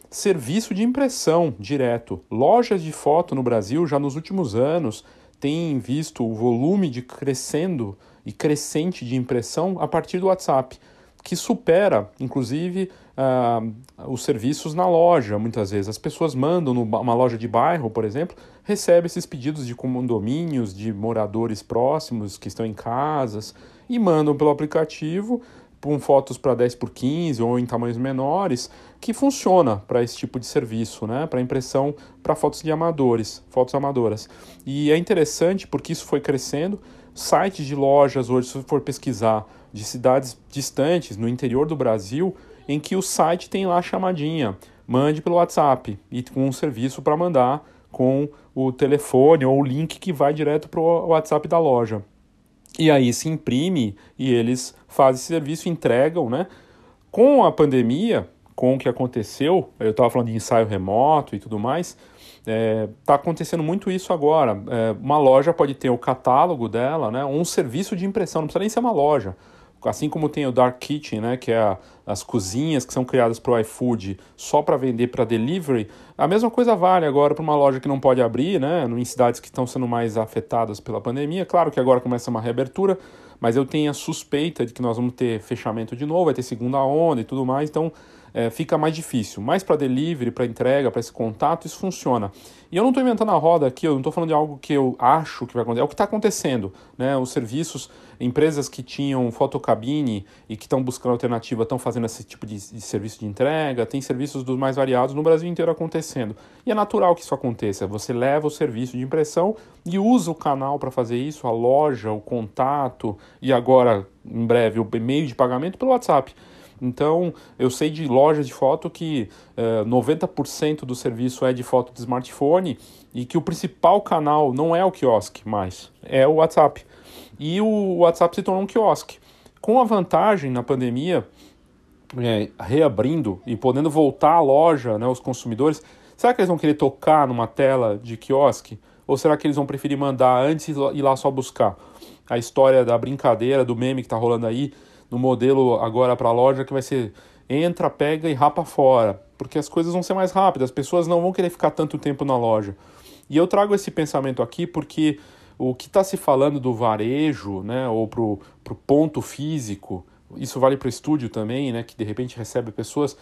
serviço de impressão direto. Lojas de foto no Brasil já nos últimos anos tem visto o volume de crescendo e crescente de impressão a partir do WhatsApp, que supera, inclusive, uh, os serviços na loja, muitas vezes. As pessoas mandam numa loja de bairro, por exemplo, recebe esses pedidos de condomínios, de moradores próximos que estão em casas, e mandam pelo aplicativo com fotos para 10 por 15 ou em tamanhos menores, que funciona para esse tipo de serviço, né? para impressão para fotos de amadores, fotos amadoras. E é interessante porque isso foi crescendo. Sites de lojas, hoje, se for pesquisar, de cidades distantes, no interior do Brasil, em que o site tem lá a chamadinha, mande pelo WhatsApp e com um serviço para mandar com o telefone ou o link que vai direto para o WhatsApp da loja. E aí se imprime e eles fazem esse serviço, entregam, né? Com a pandemia, com o que aconteceu, eu estava falando de ensaio remoto e tudo mais, está é, tá acontecendo muito isso agora. É, uma loja pode ter o catálogo dela, né? Um serviço de impressão, não precisa nem ser uma loja assim como tem o Dark Kitchen, né, que é a, as cozinhas que são criadas para o iFood só para vender para delivery, a mesma coisa vale agora para uma loja que não pode abrir, né, em cidades que estão sendo mais afetadas pela pandemia. Claro que agora começa uma reabertura, mas eu tenho a suspeita de que nós vamos ter fechamento de novo, vai ter segunda onda e tudo mais, então é, fica mais difícil. Mas para delivery, para entrega, para esse contato, isso funciona. E eu não estou inventando a roda aqui, eu não estou falando de algo que eu acho que vai acontecer, é o que está acontecendo. Né? Os serviços, empresas que tinham fotocabine e que estão buscando alternativa estão fazendo esse tipo de, de, serviço de entrega, tem serviços dos mais variados no Brasil inteiro acontecendo. E é natural que isso aconteça. Você leva o serviço de impressão e usa o canal para fazer isso, a loja, o contato e agora, em breve, o meio de pagamento pelo WhatsApp. Então, eu sei de lojas de foto que uh, eh, 90% do serviço é de foto de smartphone e que o principal canal não é o quiosque mais, é o WhatsApp. E o WhatsApp se tornou um quiosque. Com a vantagem na pandemia, é, reabrindo e podendo voltar à loja, né, os consumidores, será que eles vão querer tocar numa tela de quiosque? Ou será que eles vão preferir mandar antes e ir lá só buscar? A história da brincadeira, do meme que está rolando aí, no modelo agora para a loja que vai ser entra, pega e rapa fora, porque as coisas vão ser mais rápidas, as pessoas não vão querer ficar tanto tempo na loja. E eu trago esse pensamento aqui porque o que está se falando do varejo, né, ou para o ponto físico, isso vale para o estúdio também, né, que de repente recebe pessoas,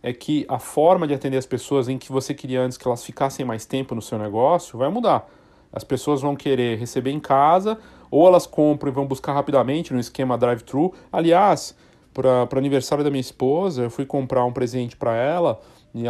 é que a forma de atender as pessoas em que você queria antes que elas ficassem mais tempo no seu negócio vai mudar. As pessoas vão querer receber em casa, ou elas compram e vão buscar rapidamente no esquema drive-thru. Aliás, para aniversário da minha esposa, eu fui comprar um presente para ela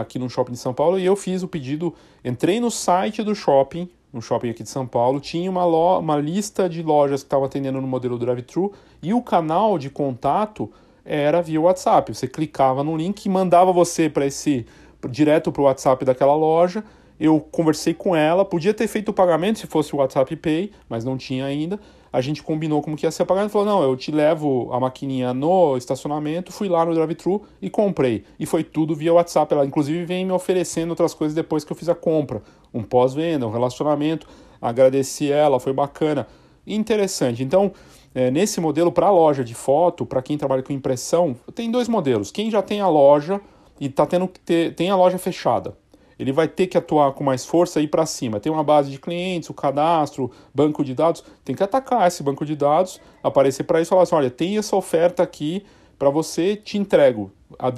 aqui no shopping de São Paulo e eu fiz o pedido. Entrei no site do shopping, no shopping aqui de São Paulo, tinha uma, lo, uma lista de lojas que estavam atendendo no modelo drive-thru e o canal de contato era via WhatsApp. Você clicava no link e mandava você para esse direto para o WhatsApp daquela loja. Eu conversei com ela, podia ter feito o pagamento se fosse o WhatsApp Pay, mas não tinha ainda. A gente combinou como que ia ser o pagamento, falou: "Não, eu te levo a maquininha no estacionamento". Fui lá no drive-thru e comprei. E foi tudo via WhatsApp. Ela inclusive vem me oferecendo outras coisas depois que eu fiz a compra, um pós-venda, um relacionamento. Agradeci ela, foi bacana. Interessante. Então, é, nesse modelo para loja de foto, para quem trabalha com impressão, tem dois modelos. Quem já tem a loja e tá tendo que ter, tem a loja fechada. Ele vai ter que atuar com mais força e ir para cima. Tem uma base de clientes, o cadastro, banco de dados. Tem que atacar esse banco de dados, aparecer para isso e falar assim: olha, tem essa oferta aqui para você, te entrego.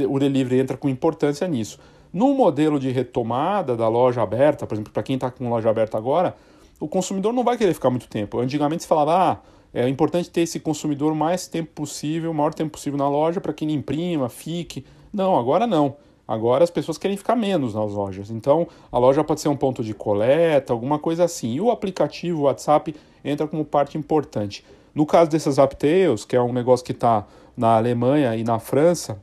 O delivery entra com importância nisso. No modelo de retomada da loja aberta, por exemplo, para quem está com loja aberta agora, o consumidor não vai querer ficar muito tempo. Antigamente se falava, ah, é importante ter esse consumidor o mais tempo possível, o maior tempo possível na loja para que ele imprima, fique. Não, agora não. Agora as pessoas querem ficar menos nas lojas. Então a loja pode ser um ponto de coleta, alguma coisa assim. E o aplicativo o WhatsApp entra como parte importante. No caso desses Uptails, que é um negócio que está na Alemanha e na França,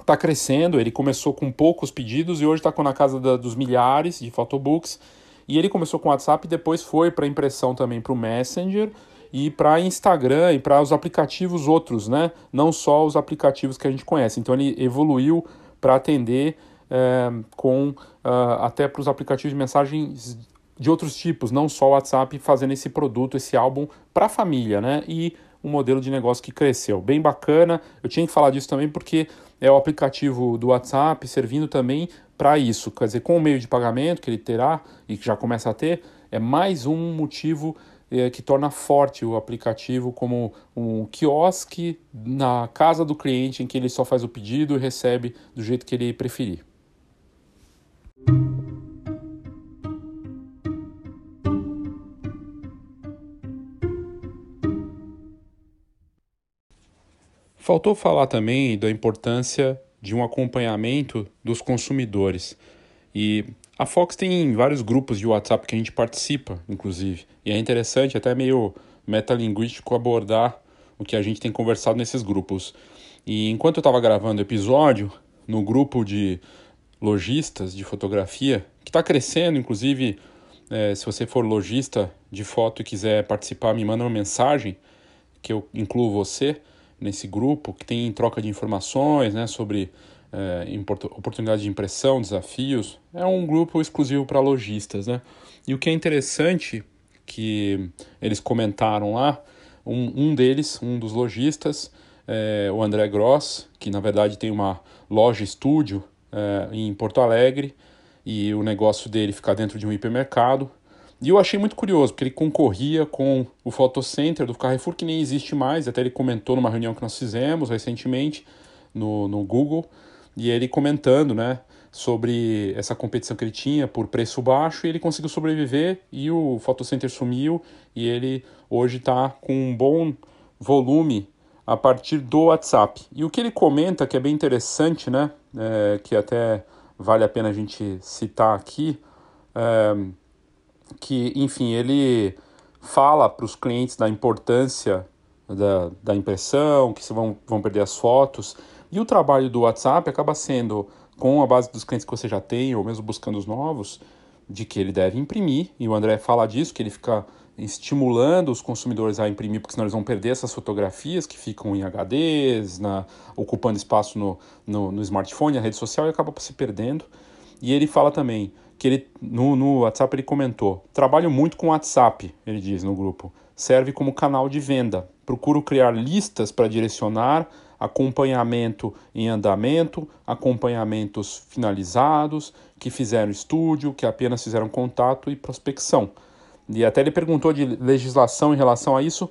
está crescendo. Ele começou com poucos pedidos e hoje está na casa da, dos milhares de photobooks. E ele começou com o WhatsApp e depois foi para impressão também para o Messenger e para Instagram e para os aplicativos outros, né? Não só os aplicativos que a gente conhece. Então ele evoluiu para atender é, com uh, até para os aplicativos de mensagens de outros tipos, não só o WhatsApp, fazendo esse produto, esse álbum para a família, né? E um modelo de negócio que cresceu. Bem bacana. Eu tinha que falar disso também porque é o aplicativo do WhatsApp servindo também para isso. Quer dizer, com o meio de pagamento que ele terá e que já começa a ter, é mais um motivo é, que torna forte o aplicativo como um quiosque na casa do cliente em que ele só faz o pedido e recebe do jeito que ele preferir. Faltou falar também da importância de um acompanhamento dos consumidores. E a Fox tem vários grupos de WhatsApp que a gente participa, inclusive. E é interessante, até meio metalinguístico, abordar o que a gente tem conversado nesses grupos. E enquanto eu estava gravando o episódio, no grupo de lojistas de fotografia, que está crescendo, inclusive, é, se você for lojista de foto e quiser participar, me manda uma mensagem que eu incluo você nesse grupo, que tem troca de informações né, sobre é, de impressão, desafios, é um grupo exclusivo para lojistas, né? E o que é interessante que eles comentaram lá, um, um deles, um dos lojistas, é, o André Gross, que na verdade tem uma loja estúdio é, em Porto Alegre e o negócio dele fica dentro de um hipermercado. E eu achei muito curioso, porque ele concorria com o Photocenter do Carrefour, que nem existe mais, até ele comentou numa reunião que nós fizemos recentemente no, no Google, e ele comentando, né, sobre essa competição que ele tinha por preço baixo e ele conseguiu sobreviver e o Photocenter sumiu e ele hoje está com um bom volume a partir do WhatsApp. E o que ele comenta que é bem interessante, né, é, que até vale a pena a gente citar aqui, é, que, enfim, ele fala para os clientes da importância da, da impressão, que vão, vão perder as fotos, e o trabalho do WhatsApp acaba sendo, com a base dos clientes que você já tem, ou mesmo buscando os novos, de que ele deve imprimir, e o André fala disso, que ele fica estimulando os consumidores a imprimir, porque senão eles vão perder essas fotografias que ficam em HDs, na, ocupando espaço no, no, no smartphone, na rede social, e acaba se perdendo. E ele fala também que ele no, no WhatsApp ele comentou: trabalho muito com WhatsApp, ele diz no grupo. Serve como canal de venda. Procuro criar listas para direcionar acompanhamento em andamento, acompanhamentos finalizados, que fizeram estúdio, que apenas fizeram contato e prospecção. E até ele perguntou de legislação em relação a isso.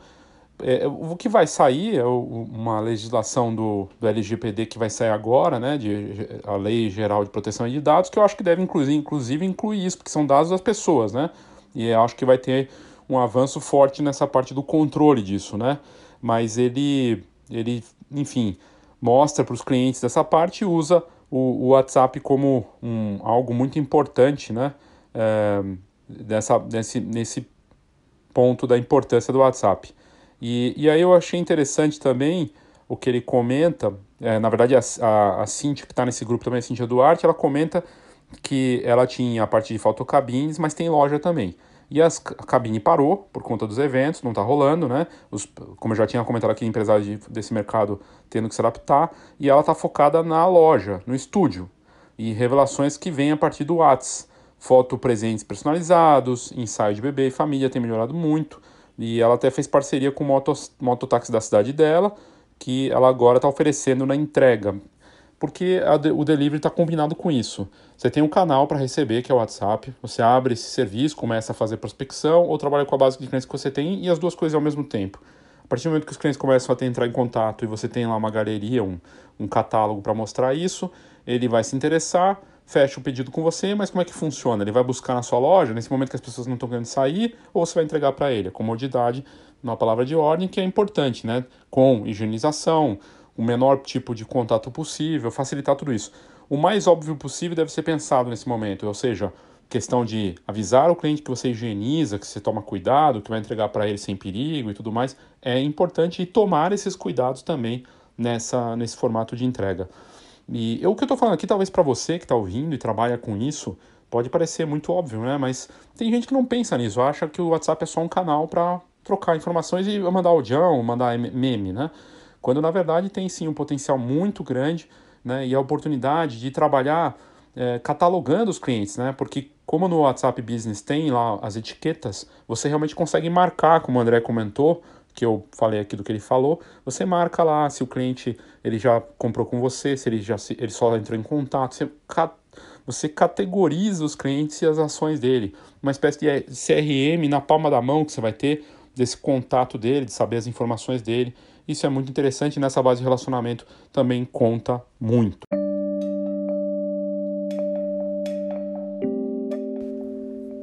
É, o que vai sair é uma legislação do, do LGPD que vai sair agora, né, de, a Lei Geral de Proteção de Dados, que eu acho que deve incluir, inclusive incluir isso, porque são dados das pessoas, né? E eu acho que vai ter um avanço forte nessa parte do controle disso, né? Mas ele, ele enfim, mostra para os clientes dessa parte e usa o, o WhatsApp como um, algo muito importante, né? É, dessa, desse, nesse ponto da importância do WhatsApp. E, e aí eu achei interessante também o que ele comenta, é, na verdade a, a, a Cintia, que está nesse grupo também, a Cintia Duarte, ela comenta que ela tinha a parte de fotocabines, mas tem loja também. E as, a cabine parou por conta dos eventos, não está rolando, né? Os, como eu já tinha comentado aqui, empresários de, desse mercado tendo que se adaptar, e ela está focada na loja, no estúdio, e revelações que vêm a partir do Whats. Foto presentes personalizados, ensaio de bebê e família tem melhorado muito, e ela até fez parceria com o motos, mototáxi da cidade dela, que ela agora está oferecendo na entrega porque a, o delivery está combinado com isso. Você tem um canal para receber, que é o WhatsApp, você abre esse serviço, começa a fazer prospecção ou trabalha com a base de clientes que você tem e as duas coisas ao mesmo tempo. A partir do momento que os clientes começam a entrar em contato e você tem lá uma galeria, um, um catálogo para mostrar isso, ele vai se interessar, fecha o pedido com você, mas como é que funciona? Ele vai buscar na sua loja, nesse momento que as pessoas não estão querendo sair, ou você vai entregar para ele? A comodidade, uma palavra de ordem que é importante, né? Com higienização, o menor tipo de contato possível, facilitar tudo isso. O mais óbvio possível deve ser pensado nesse momento, ou seja, questão de avisar o cliente que você higieniza, que você toma cuidado, que vai entregar para ele sem perigo e tudo mais, é importante tomar esses cuidados também nessa, nesse formato de entrega. E eu, o que eu estou falando aqui, talvez para você que está ouvindo e trabalha com isso, pode parecer muito óbvio, né? Mas tem gente que não pensa nisso, acha que o WhatsApp é só um canal para trocar informações e mandar audião, mandar meme, né? Quando na verdade tem sim um potencial muito grande né, e a oportunidade de trabalhar é, catalogando os clientes, né, porque como no WhatsApp Business tem lá as etiquetas, você realmente consegue marcar, como o André comentou, que eu falei aqui do que ele falou, você marca lá se o cliente ele já comprou com você, se ele já se, ele só entrou em contato, você, você categoriza os clientes e as ações dele, uma espécie de CRM na palma da mão que você vai ter desse contato dele, de saber as informações dele. Isso é muito interessante nessa base de relacionamento também conta muito.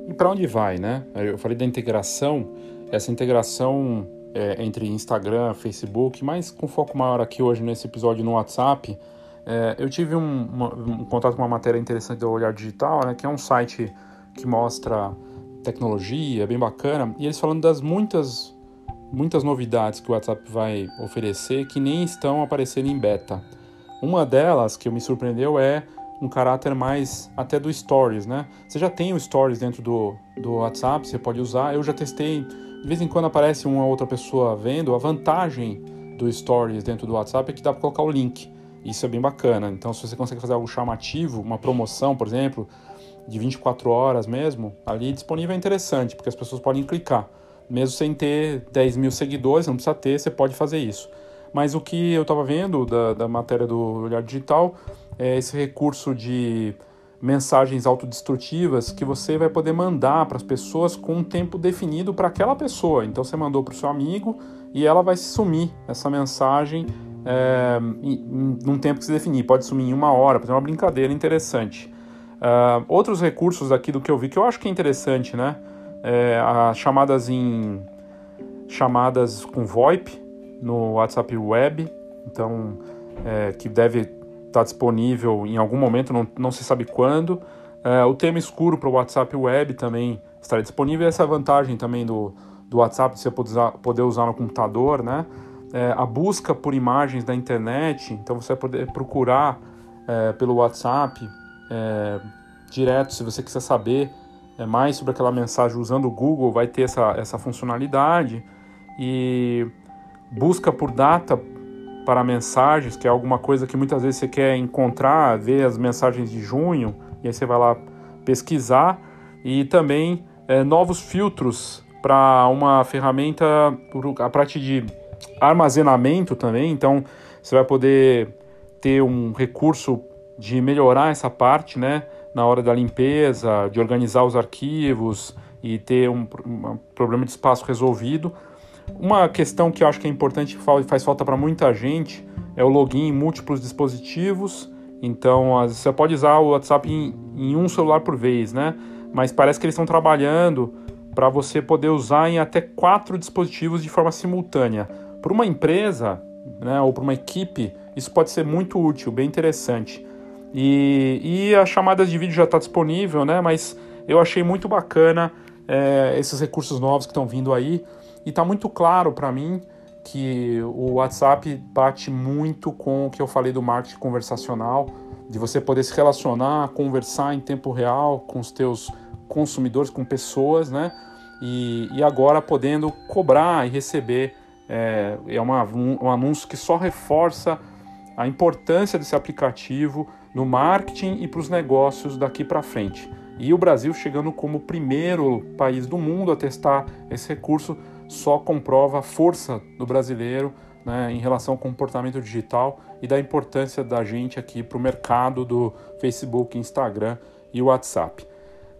E para onde vai, né? Eu falei da integração, essa integração é, entre Instagram, Facebook, mas com foco maior aqui hoje nesse episódio no WhatsApp. É, eu tive um, uma, um, contato com uma matéria interessante do Olhar Digital, né, que é um site que mostra tecnologia, bem bacana, e eles falando das muitas muitas novidades que o WhatsApp vai oferecer que nem estão aparecendo em beta. Uma delas que me surpreendeu é um caráter mais até do Stories, né? Você já tem o Stories dentro do, do WhatsApp, você pode usar. Eu já testei, de vez em quando aparece uma outra pessoa vendo. A vantagem do Stories dentro do WhatsApp é que dá para colocar o link. Isso é bem bacana. Então, se você consegue fazer algo chamativo, uma promoção, por exemplo, de 24 horas mesmo, ali disponível é interessante, porque as pessoas podem clicar mesmo sem ter 10 mil seguidores, não precisa ter, você pode fazer isso. Mas o que eu estava vendo da, da matéria do Olhar Digital é esse recurso de mensagens autodestrutivas que você vai poder mandar para as pessoas com um tempo definido para aquela pessoa. Então você mandou para o seu amigo e ela vai sumir essa mensagem é, em, em, num tempo que se definir. Pode sumir em uma hora, fazer uma brincadeira interessante. Uh, outros recursos aqui do que eu vi que eu acho que é interessante, né? É, as chamadas em chamadas com VoIP no WhatsApp Web, então é, que deve estar disponível em algum momento, não, não se sabe quando. É, o tema escuro para o WhatsApp Web também estará disponível. Essa vantagem também do, do WhatsApp de você poder usar, poder usar no computador, né? É, a busca por imagens da internet, então você vai poder procurar é, pelo WhatsApp é, direto se você quiser saber é, mais sobre aquela mensagem usando o Google vai ter essa, essa funcionalidade e busca por data para mensagens, que é alguma coisa que muitas vezes você quer encontrar, ver as mensagens de junho, e aí você vai lá pesquisar, e também é, novos filtros para uma ferramenta a partir de armazenamento também, então você vai poder ter um recurso de melhorar essa parte, né? Na hora da limpeza, de organizar os arquivos e ter um, um problema de espaço resolvido. Uma questão que eu acho que é importante e faz falta para muita gente é o login em múltiplos dispositivos. Então, você pode usar o WhatsApp em, em um celular por vez, né? Mas parece que eles estão trabalhando para você poder usar em até quatro dispositivos de forma simultânea. Para uma empresa né, ou para uma equipe, isso pode ser muito útil, bem interessante. E, e as chamadas de vídeo já está disponível, né, mas eu achei muito bacana é, esses recursos novos que estão vindo aí. E está muito claro para mim que o WhatsApp bate muito com o que eu falei do marketing conversacional, de você poder se relacionar, conversar em tempo real com os teus consumidores, com pessoas, né? E, e agora podendo cobrar e receber. É, é uma, um, um anúncio que só reforça a importância desse aplicativo no marketing e para os negócios daqui para frente. E o Brasil chegando como o primeiro país do mundo a testar esse recurso só comprova a força do brasileiro né, em relação ao comportamento digital e da importância da gente aqui para o mercado do Facebook, Instagram e WhatsApp.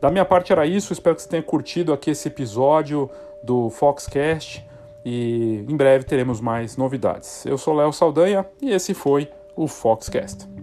Da minha parte era isso, espero que você tenha curtido aqui esse episódio do Foxcast e em breve teremos mais novidades. Eu sou Léo Saldanha e esse foi o Foxcast.